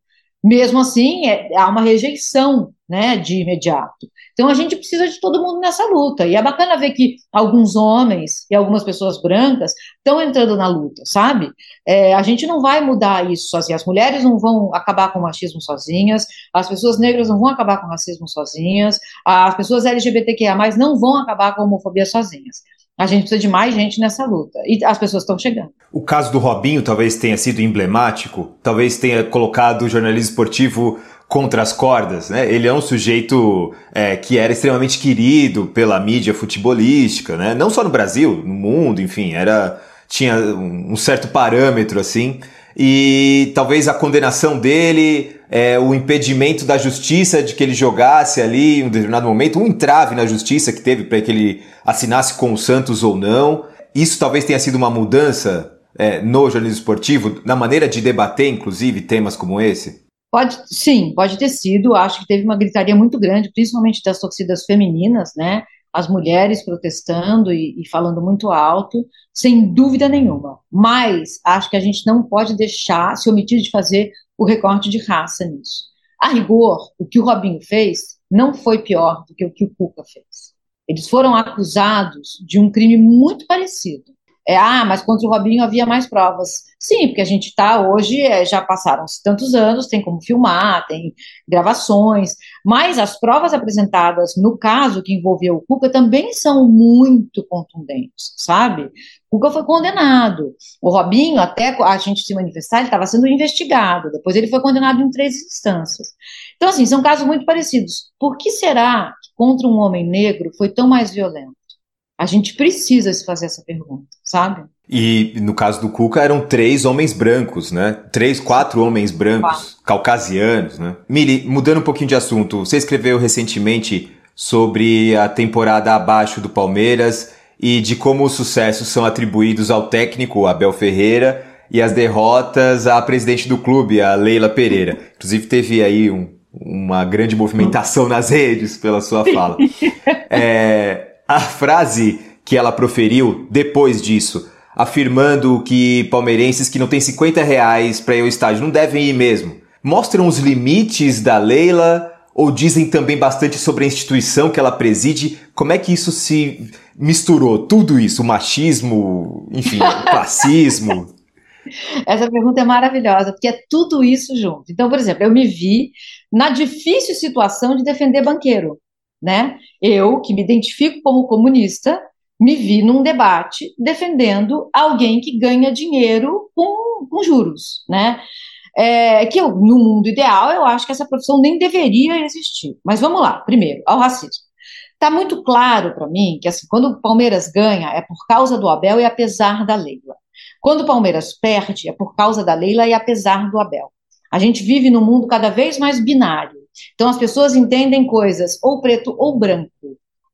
Mesmo assim, é, há uma rejeição né, de imediato. Então a gente precisa de todo mundo nessa luta. E é bacana ver que alguns homens e algumas pessoas brancas estão entrando na luta, sabe? É, a gente não vai mudar isso sozinhas. As mulheres não vão acabar com o machismo sozinhas, as pessoas negras não vão acabar com o racismo sozinhas, as pessoas LGBTQIA não vão acabar com a homofobia sozinhas. A gente precisa de mais gente nessa luta. E as pessoas estão chegando. O caso do Robinho talvez tenha sido emblemático, talvez tenha colocado o jornalismo esportivo contra as cordas, né? Ele é um sujeito é, que era extremamente querido pela mídia futebolística, né? Não só no Brasil, no mundo, enfim, era tinha um certo parâmetro assim. E talvez a condenação dele, é, o impedimento da justiça de que ele jogasse ali em um determinado momento, um entrave na justiça que teve para que ele assinasse com o Santos ou não. Isso talvez tenha sido uma mudança é, no jornalismo esportivo, na maneira de debater, inclusive, temas como esse? Pode, sim, pode ter sido. Acho que teve uma gritaria muito grande, principalmente das torcidas femininas, né? As mulheres protestando e, e falando muito alto, sem dúvida nenhuma. Mas acho que a gente não pode deixar, se omitir de fazer o recorte de raça nisso. A rigor, o que o Robinho fez não foi pior do que o que o Cuca fez. Eles foram acusados de um crime muito parecido. É, ah, mas contra o Robinho havia mais provas. Sim, porque a gente está hoje, é, já passaram-se tantos anos, tem como filmar, tem gravações, mas as provas apresentadas no caso que envolveu o Cuca também são muito contundentes, sabe? O Cuca foi condenado. O Robinho, até a gente se manifestar, ele estava sendo investigado, depois ele foi condenado em três instâncias. Então, assim, são casos muito parecidos. Por que será que contra um homem negro foi tão mais violento? A gente precisa se fazer essa pergunta, sabe? E no caso do Cuca eram três homens brancos, né? Três, quatro homens brancos, caucasianos, né? Mili, mudando um pouquinho de assunto, você escreveu recentemente sobre a temporada abaixo do Palmeiras e de como os sucessos são atribuídos ao técnico Abel Ferreira e as derrotas à presidente do clube, a Leila Pereira. Inclusive teve aí um, uma grande movimentação nas redes pela sua fala. [LAUGHS] É, a frase que ela proferiu depois disso, afirmando que palmeirenses que não têm 50 reais para ir ao estádio não devem ir mesmo, mostram os limites da Leila ou dizem também bastante sobre a instituição que ela preside? Como é que isso se misturou? Tudo isso, o machismo, enfim, o [LAUGHS] classismo? Essa pergunta é maravilhosa, porque é tudo isso junto. Então, por exemplo, eu me vi na difícil situação de defender banqueiro né? Eu, que me identifico como comunista, me vi num debate defendendo alguém que ganha dinheiro com, com juros, né? É, que eu, no mundo ideal, eu acho que essa profissão nem deveria existir. Mas vamos lá, primeiro, ao racismo. Está muito claro para mim que assim, quando o Palmeiras ganha é por causa do Abel e apesar da Leila. Quando o Palmeiras perde é por causa da Leila e apesar do Abel. A gente vive num mundo cada vez mais binário. Então as pessoas entendem coisas ou preto ou branco,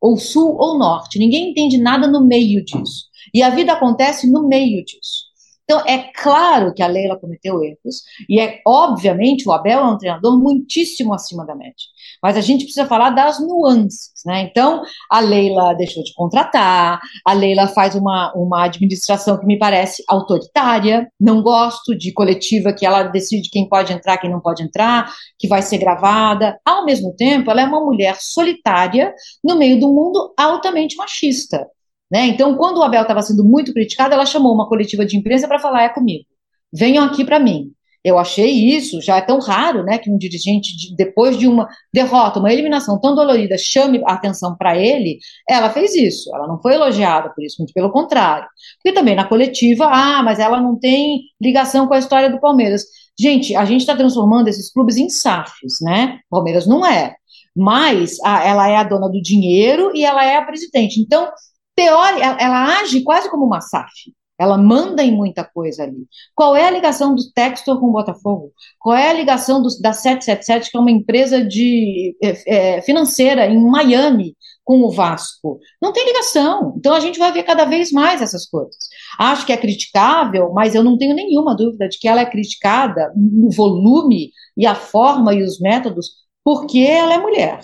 ou sul ou norte. Ninguém entende nada no meio disso. E a vida acontece no meio disso. Então, é claro que a Leila cometeu erros, e é obviamente o Abel é um treinador muitíssimo acima da média. Mas a gente precisa falar das nuances, né? Então, a Leila deixou de contratar, a Leila faz uma, uma administração que me parece autoritária, não gosto de coletiva que ela decide quem pode entrar, quem não pode entrar, que vai ser gravada. Ao mesmo tempo, ela é uma mulher solitária no meio um mundo altamente machista. Né? Então, quando o Abel estava sendo muito criticado, ela chamou uma coletiva de imprensa para falar: é comigo, venham aqui para mim. Eu achei isso, já é tão raro, né, que um dirigente, de, depois de uma derrota, uma eliminação tão dolorida, chame a atenção para ele. Ela fez isso, ela não foi elogiada por isso, muito pelo contrário. Porque também na coletiva, ah, mas ela não tem ligação com a história do Palmeiras. Gente, a gente está transformando esses clubes em SAFs, né? Palmeiras não é. Mas a, ela é a dona do dinheiro e ela é a presidente. Então, teórica, ela, ela age quase como uma SAF. Ela manda em muita coisa ali. Qual é a ligação do Textor com o Botafogo? Qual é a ligação do, da 777, que é uma empresa de, é, financeira em Miami, com o Vasco? Não tem ligação. Então a gente vai ver cada vez mais essas coisas. Acho que é criticável, mas eu não tenho nenhuma dúvida de que ela é criticada no volume e a forma e os métodos porque ela é mulher.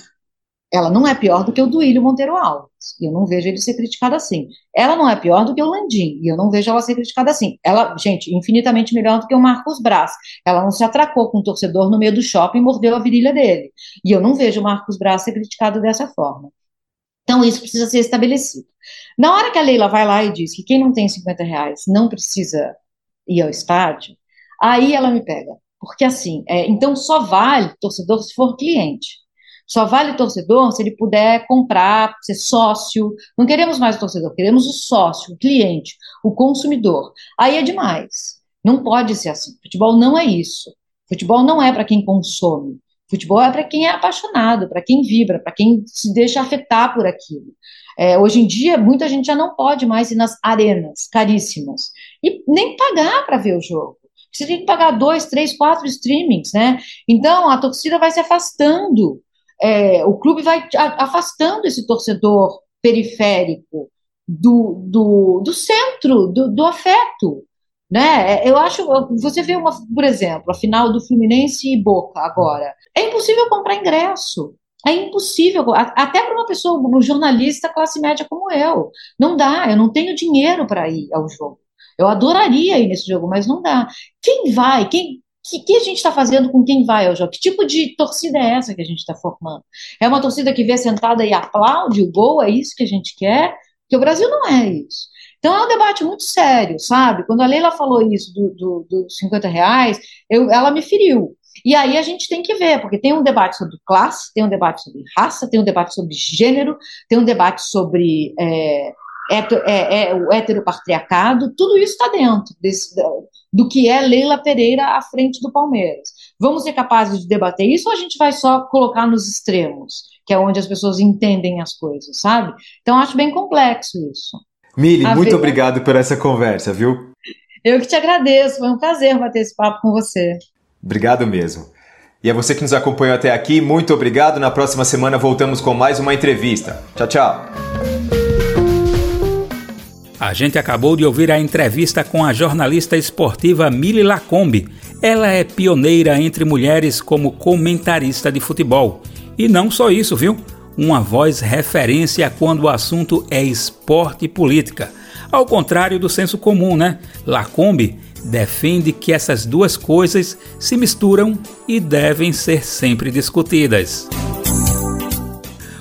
Ela não é pior do que o Duílio Monteiro Alves. E eu não vejo ele ser criticado assim. Ela não é pior do que o Landim, e eu não vejo ela ser criticada assim. Ela, gente, infinitamente melhor do que o Marcos Braz. Ela não se atracou com o torcedor no meio do shopping e mordeu a virilha dele. E eu não vejo o Marcos Braz ser criticado dessa forma. Então, isso precisa ser estabelecido. Na hora que a Leila vai lá e diz que quem não tem 50 reais não precisa ir ao estádio, aí ela me pega. Porque assim, é, então só vale torcedor se for cliente. Só vale torcedor se ele puder comprar, ser sócio. Não queremos mais o torcedor, queremos o sócio, o cliente, o consumidor. Aí é demais. Não pode ser assim. Futebol não é isso. Futebol não é para quem consome. Futebol é para quem é apaixonado, para quem vibra, para quem se deixa afetar por aquilo. É, hoje em dia, muita gente já não pode mais ir nas arenas caríssimas e nem pagar para ver o jogo. Você tem que pagar dois, três, quatro streamings, né? Então a torcida vai se afastando, é, o clube vai afastando esse torcedor periférico do, do, do centro, do, do afeto. Né? Eu acho, você vê uma, por exemplo, a final do Fluminense e Boca agora. É impossível comprar ingresso. É impossível, até para uma pessoa, um jornalista classe média como eu. Não dá, eu não tenho dinheiro para ir ao jogo. Eu adoraria ir nesse jogo, mas não dá. Quem vai? Quem, que, que a gente está fazendo com quem vai ao jogo? Que tipo de torcida é essa que a gente está formando? É uma torcida que vê sentada e aplaude o gol? É isso que a gente quer? Porque o Brasil não é isso. Então é um debate muito sério, sabe? Quando a Leila falou isso dos do, do 50 reais, eu, ela me feriu. E aí a gente tem que ver, porque tem um debate sobre classe, tem um debate sobre raça, tem um debate sobre gênero, tem um debate sobre é, é, é, o heteropatriarcado, tudo isso está dentro desse, do que é Leila Pereira à frente do Palmeiras. Vamos ser capazes de debater isso ou a gente vai só colocar nos extremos, que é onde as pessoas entendem as coisas, sabe? Então acho bem complexo isso. Mili, a muito ver... obrigado por essa conversa, viu? Eu que te agradeço, foi um prazer bater esse papo com você. Obrigado mesmo. E a você que nos acompanhou até aqui, muito obrigado. Na próxima semana voltamos com mais uma entrevista. Tchau, tchau. A gente acabou de ouvir a entrevista com a jornalista esportiva Mili Lacombe. Ela é pioneira entre mulheres como comentarista de futebol. E não só isso, viu? uma voz referência quando o assunto é esporte e política. Ao contrário do senso comum, né? Lacombe defende que essas duas coisas se misturam e devem ser sempre discutidas.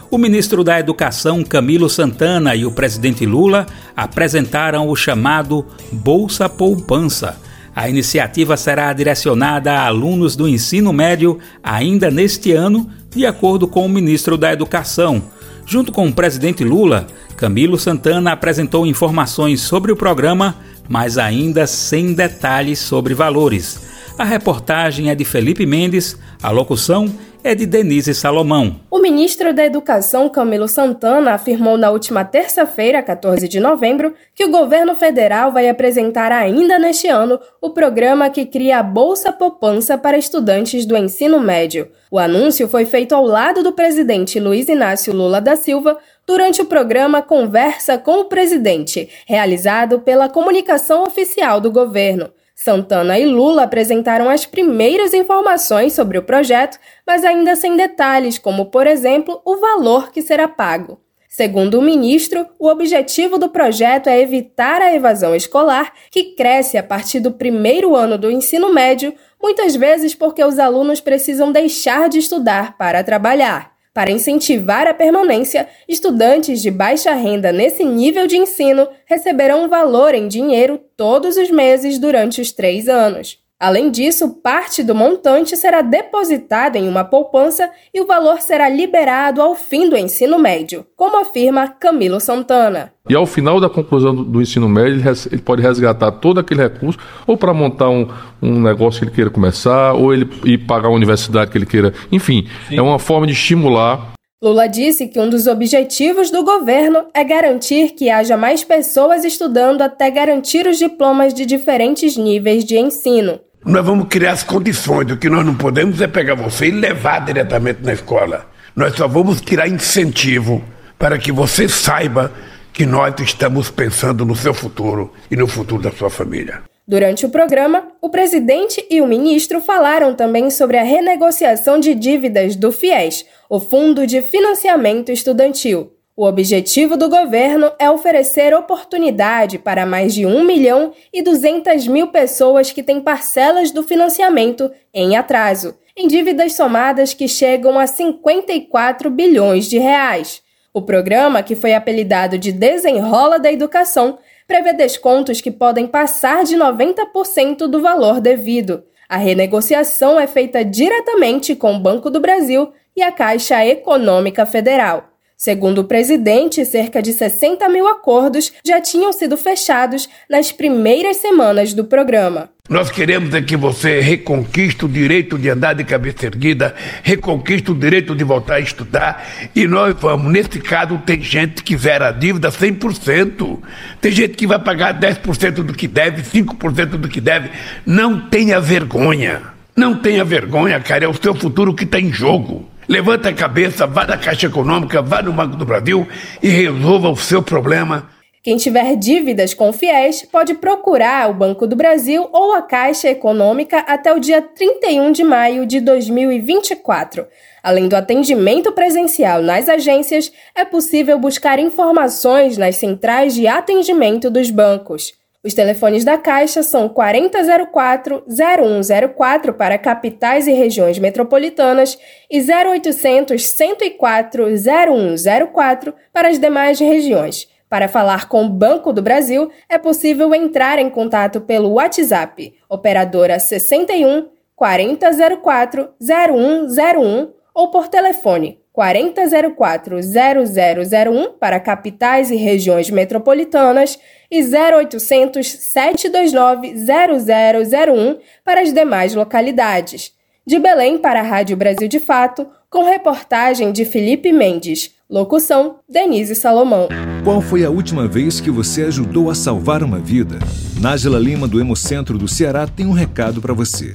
O ministro da Educação, Camilo Santana, e o presidente Lula apresentaram o chamado Bolsa Poupança. A iniciativa será direcionada a alunos do ensino médio ainda neste ano de acordo com o ministro da Educação. Junto com o presidente Lula, Camilo Santana apresentou informações sobre o programa, mas ainda sem detalhes sobre valores. A reportagem é de Felipe Mendes, a locução é de Denise Salomão. O ministro da Educação, Camilo Santana, afirmou na última terça-feira, 14 de novembro, que o governo federal vai apresentar ainda neste ano o programa que cria a Bolsa Poupança para estudantes do ensino médio. O anúncio foi feito ao lado do presidente Luiz Inácio Lula da Silva durante o programa Conversa com o Presidente, realizado pela comunicação oficial do governo. Santana e Lula apresentaram as primeiras informações sobre o projeto, mas ainda sem detalhes, como, por exemplo, o valor que será pago. Segundo o ministro, o objetivo do projeto é evitar a evasão escolar, que cresce a partir do primeiro ano do ensino médio, muitas vezes porque os alunos precisam deixar de estudar para trabalhar. Para incentivar a permanência, estudantes de baixa renda nesse nível de ensino receberão um valor em dinheiro todos os meses durante os três anos. Além disso, parte do montante será depositado em uma poupança e o valor será liberado ao fim do ensino médio, como afirma Camilo Santana. E ao final da conclusão do, do ensino médio, ele, pode resgatar todo aquele recurso, ou para montar um, um negócio que ele queira começar, ou ele ir pagar a universidade que ele queira. Enfim, Sim. é uma forma de estimular Lula disse que um dos objetivos do governo é garantir que haja mais pessoas estudando até garantir os diplomas de diferentes níveis de ensino. Nós vamos criar as condições. O que nós não podemos é pegar você e levar diretamente na escola. Nós só vamos criar incentivo para que você saiba que nós estamos pensando no seu futuro e no futuro da sua família. Durante o programa, o presidente e o ministro falaram também sobre a renegociação de dívidas do FIES, o Fundo de Financiamento Estudantil. O objetivo do governo é oferecer oportunidade para mais de 1 milhão e 200 mil pessoas que têm parcelas do financiamento em atraso, em dívidas somadas que chegam a 54 bilhões de reais. O programa, que foi apelidado de Desenrola da Educação, prevê descontos que podem passar de 90% do valor devido. A renegociação é feita diretamente com o Banco do Brasil e a Caixa Econômica Federal. Segundo o presidente, cerca de 60 mil acordos já tinham sido fechados nas primeiras semanas do programa. Nós queremos é que você reconquiste o direito de andar de cabeça erguida, reconquiste o direito de voltar a estudar. E nós vamos, nesse caso, tem gente que zera a dívida 100%. Tem gente que vai pagar 10% do que deve, 5% do que deve. Não tenha vergonha. Não tenha vergonha, cara. É o seu futuro que está em jogo. Levanta a cabeça, vá na Caixa Econômica, vá no Banco do Brasil e resolva o seu problema. Quem tiver dívidas com fiéis pode procurar o Banco do Brasil ou a Caixa Econômica até o dia 31 de maio de 2024. Além do atendimento presencial nas agências, é possível buscar informações nas centrais de atendimento dos bancos. Os telefones da Caixa são 4004-0104 para capitais e regiões metropolitanas e 0800 104 0104 para as demais regiões. Para falar com o Banco do Brasil, é possível entrar em contato pelo WhatsApp, operadora 61 4004 0101 ou por telefone 4004-0001 para capitais e regiões metropolitanas e 0800 729 0001 para as demais localidades. De Belém para a Rádio Brasil de Fato, com reportagem de Felipe Mendes. Locução: Denise Salomão. Qual foi a última vez que você ajudou a salvar uma vida? Nájila Lima, do Hemocentro do Ceará, tem um recado para você.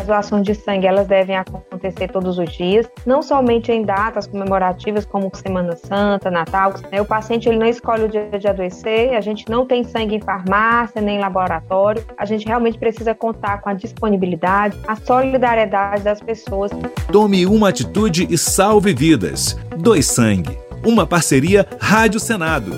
As doações de sangue elas devem acontecer todos os dias, não somente em datas comemorativas como Semana Santa, Natal. Né? O paciente ele não escolhe o dia de adoecer, a gente não tem sangue em farmácia nem em laboratório. A gente realmente precisa contar com a disponibilidade, a solidariedade das pessoas. Tome uma atitude e salve vidas. Doe sangue. Uma parceria Rádio Senado.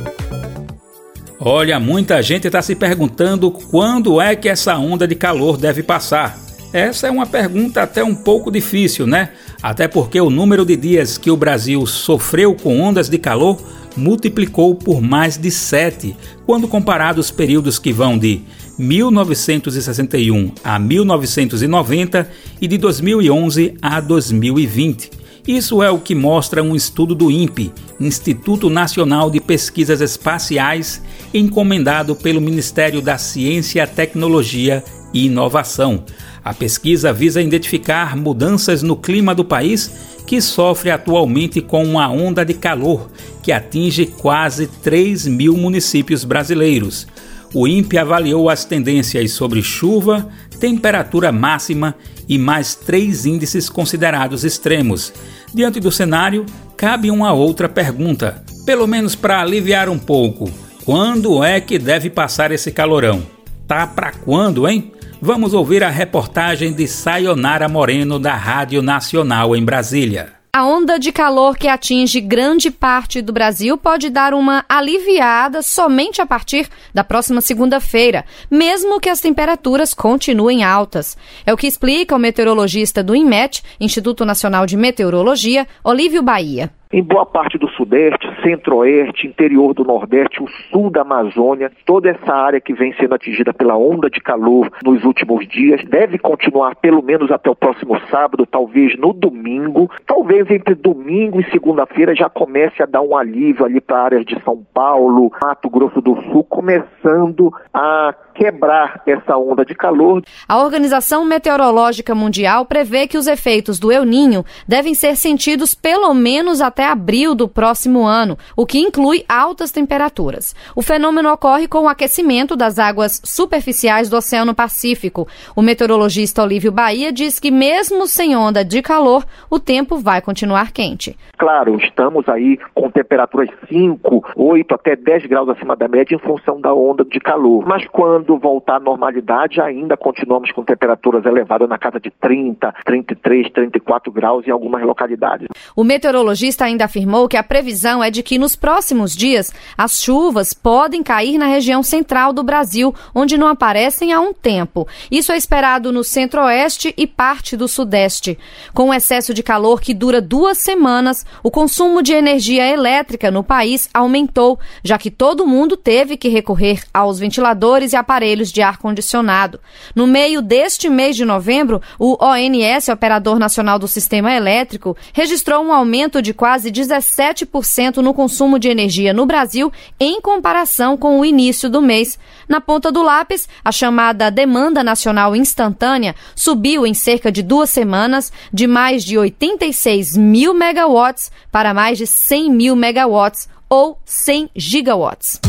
Olha, muita gente está se perguntando quando é que essa onda de calor deve passar. Essa é uma pergunta até um pouco difícil, né? Até porque o número de dias que o Brasil sofreu com ondas de calor multiplicou por mais de 7, quando comparado os períodos que vão de 1961 a 1990 e de 2011 a 2020. Isso é o que mostra um estudo do INPE, Instituto Nacional de Pesquisas Espaciais, encomendado pelo Ministério da Ciência, Tecnologia e Inovação. A pesquisa visa identificar mudanças no clima do país que sofre atualmente com uma onda de calor que atinge quase 3 mil municípios brasileiros. O INPE avaliou as tendências sobre chuva, temperatura máxima e mais três índices considerados extremos. Diante do cenário, cabe uma outra pergunta, pelo menos para aliviar um pouco: quando é que deve passar esse calorão? Tá para quando, hein? Vamos ouvir a reportagem de Sayonara Moreno, da Rádio Nacional em Brasília. A onda de calor que atinge grande parte do Brasil pode dar uma aliviada somente a partir da próxima segunda-feira, mesmo que as temperaturas continuem altas. É o que explica o meteorologista do INMET, Instituto Nacional de Meteorologia, Olívio Bahia em boa parte do Sudeste, Centro-Oeste, interior do Nordeste, o sul da Amazônia, toda essa área que vem sendo atingida pela onda de calor nos últimos dias, deve continuar pelo menos até o próximo sábado, talvez no domingo. Talvez entre domingo e segunda-feira já comece a dar um alívio ali para áreas de São Paulo, Mato Grosso do Sul, começando a quebrar essa onda de calor. A Organização Meteorológica Mundial prevê que os efeitos do El Ninho devem ser sentidos pelo menos até abril do próximo ano, o que inclui altas temperaturas. O fenômeno ocorre com o aquecimento das águas superficiais do Oceano Pacífico. O meteorologista Olívio Bahia diz que mesmo sem onda de calor, o tempo vai continuar quente. Claro, estamos aí com temperaturas 5, 8 até 10 graus acima da média em função da onda de calor. Mas quando quando voltar à normalidade, ainda continuamos com temperaturas elevadas na casa de 30, 33, 34 graus em algumas localidades. O meteorologista ainda afirmou que a previsão é de que nos próximos dias as chuvas podem cair na região central do Brasil, onde não aparecem há um tempo. Isso é esperado no centro-oeste e parte do sudeste. Com o excesso de calor que dura duas semanas, o consumo de energia elétrica no país aumentou, já que todo mundo teve que recorrer aos ventiladores e aparelhos de ar-condicionado. No meio deste mês de novembro, o ONS, Operador Nacional do Sistema Elétrico, registrou um aumento de quase 17% no consumo de energia no Brasil em comparação com o início do mês. Na ponta do lápis, a chamada demanda nacional instantânea subiu em cerca de duas semanas de mais de 86 mil megawatts para mais de 100 mil megawatts ou 100 gigawatts.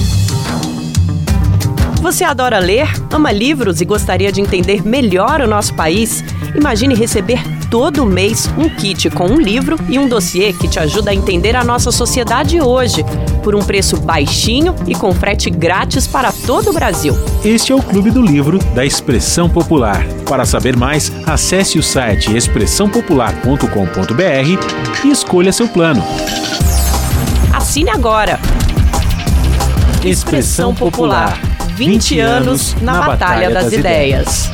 Você adora ler, ama livros e gostaria de entender melhor o nosso país? Imagine receber todo mês um kit com um livro e um dossiê que te ajuda a entender a nossa sociedade hoje, por um preço baixinho e com frete grátis para todo o Brasil. Este é o Clube do Livro da Expressão Popular. Para saber mais, acesse o site expressãopopular.com.br e escolha seu plano. Assine agora! Expressão Popular 20 anos na Batalha das Ideias.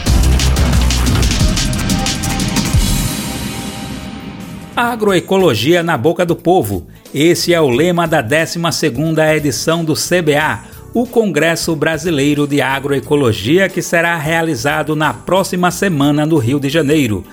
Agroecologia na boca do povo. Esse é o lema da 12ª edição do CBA, o Congresso Brasileiro de Agroecologia, que será realizado na próxima semana no Rio de Janeiro.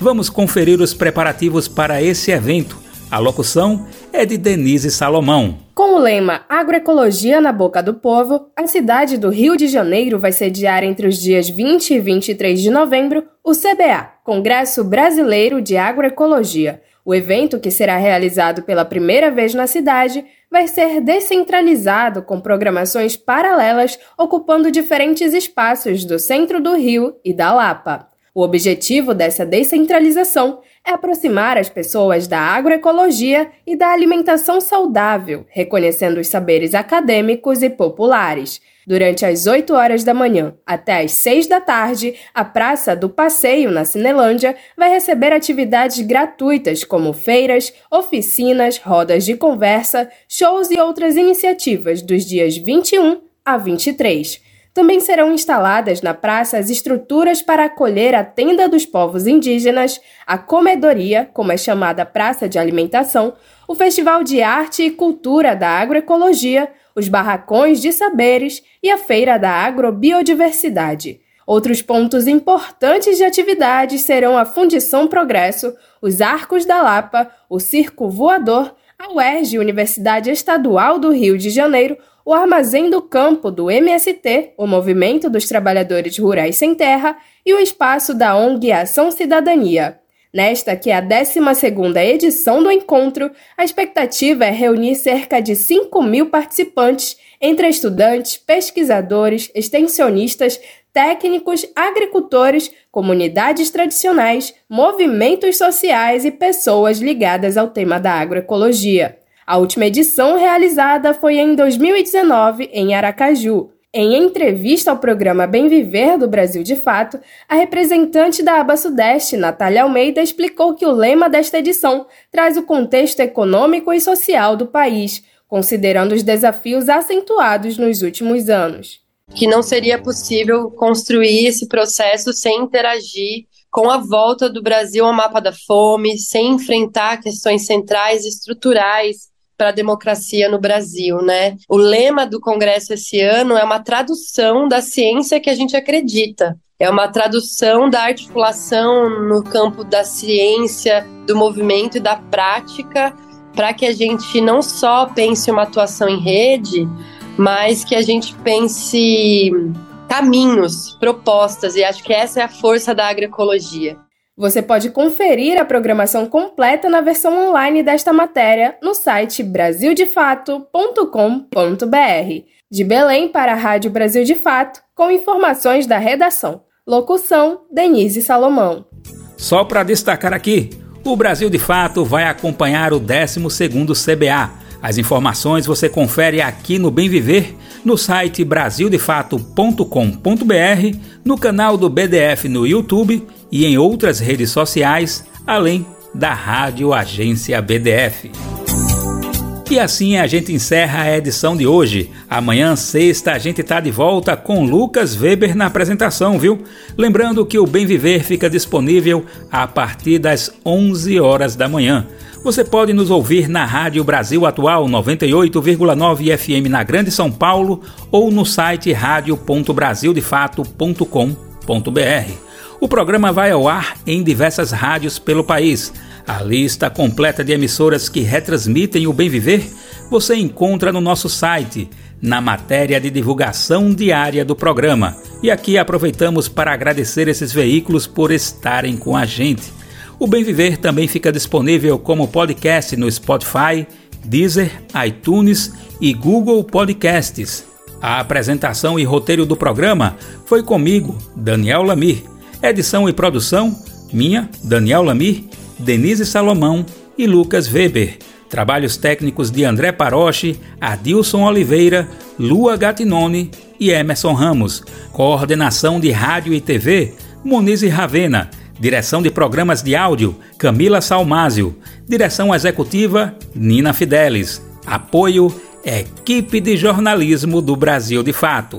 Vamos conferir os preparativos para esse evento. A locução é de Denise Salomão. Com o lema Agroecologia na Boca do Povo, a cidade do Rio de Janeiro vai sediar entre os dias 20 e 23 de novembro o CBA, Congresso Brasileiro de Agroecologia. O evento, que será realizado pela primeira vez na cidade, vai ser descentralizado com programações paralelas ocupando diferentes espaços do centro do Rio e da Lapa. O objetivo dessa descentralização é aproximar as pessoas da agroecologia e da alimentação saudável, reconhecendo os saberes acadêmicos e populares. Durante as 8 horas da manhã até as 6 da tarde, a Praça do Passeio, na Cinelândia, vai receber atividades gratuitas como feiras, oficinas, rodas de conversa, shows e outras iniciativas dos dias 21 a 23. Também serão instaladas na praça as estruturas para acolher a tenda dos povos indígenas, a comedoria, como é chamada praça de alimentação, o Festival de Arte e Cultura da Agroecologia, os barracões de saberes e a Feira da Agrobiodiversidade. Outros pontos importantes de atividades serão a Fundição Progresso, os Arcos da Lapa, o Circo Voador, a UERJ, Universidade Estadual do Rio de Janeiro, o Armazém do Campo do MST, o Movimento dos Trabalhadores Rurais Sem Terra, e o espaço da ONG Ação Cidadania. Nesta, que é a 12ª edição do encontro, a expectativa é reunir cerca de 5 mil participantes, entre estudantes, pesquisadores, extensionistas, técnicos, agricultores, comunidades tradicionais, movimentos sociais e pessoas ligadas ao tema da agroecologia. A última edição realizada foi em 2019, em Aracaju. Em entrevista ao programa Bem Viver do Brasil de Fato, a representante da Aba Sudeste, Natália Almeida, explicou que o lema desta edição traz o contexto econômico e social do país, considerando os desafios acentuados nos últimos anos. Que não seria possível construir esse processo sem interagir com a volta do Brasil ao mapa da fome, sem enfrentar questões centrais estruturais para a democracia no Brasil, né? O lema do Congresso esse ano é uma tradução da ciência que a gente acredita. É uma tradução da articulação no campo da ciência, do movimento e da prática, para que a gente não só pense uma atuação em rede, mas que a gente pense caminhos, propostas, e acho que essa é a força da agroecologia. Você pode conferir a programação completa na versão online desta matéria no site brasildefato.com.br. De Belém para a Rádio Brasil de Fato, com informações da redação. Locução: Denise Salomão. Só para destacar aqui, o Brasil de Fato vai acompanhar o 12º CBA. As informações você confere aqui no Bem Viver, no site brasildefato.com.br, no canal do BDF no YouTube e em outras redes sociais, além da Rádio Agência BDF. E assim a gente encerra a edição de hoje. Amanhã, sexta, a gente tá de volta com Lucas Weber na apresentação, viu? Lembrando que o Bem Viver fica disponível a partir das 11 horas da manhã. Você pode nos ouvir na Rádio Brasil Atual 98,9 FM na Grande São Paulo ou no site radio.brasildefato.com.br. O programa vai ao ar em diversas rádios pelo país. A lista completa de emissoras que retransmitem o Bem Viver você encontra no nosso site, na matéria de divulgação diária do programa. E aqui aproveitamos para agradecer esses veículos por estarem com a gente. O Bem Viver também fica disponível como podcast no Spotify, Deezer, iTunes e Google Podcasts. A apresentação e roteiro do programa foi comigo, Daniel Lamir. Edição e produção, minha, Daniel Lamir, Denise Salomão e Lucas Weber. Trabalhos técnicos de André Paroche, Adilson Oliveira, Lua Gatinone e Emerson Ramos. Coordenação de Rádio e TV, Moniz Ravena. Direção de programas de áudio, Camila Salmásio. Direção executiva, Nina Fidelis. Apoio, Equipe de Jornalismo do Brasil de Fato.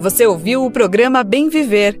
Você ouviu o programa Bem Viver,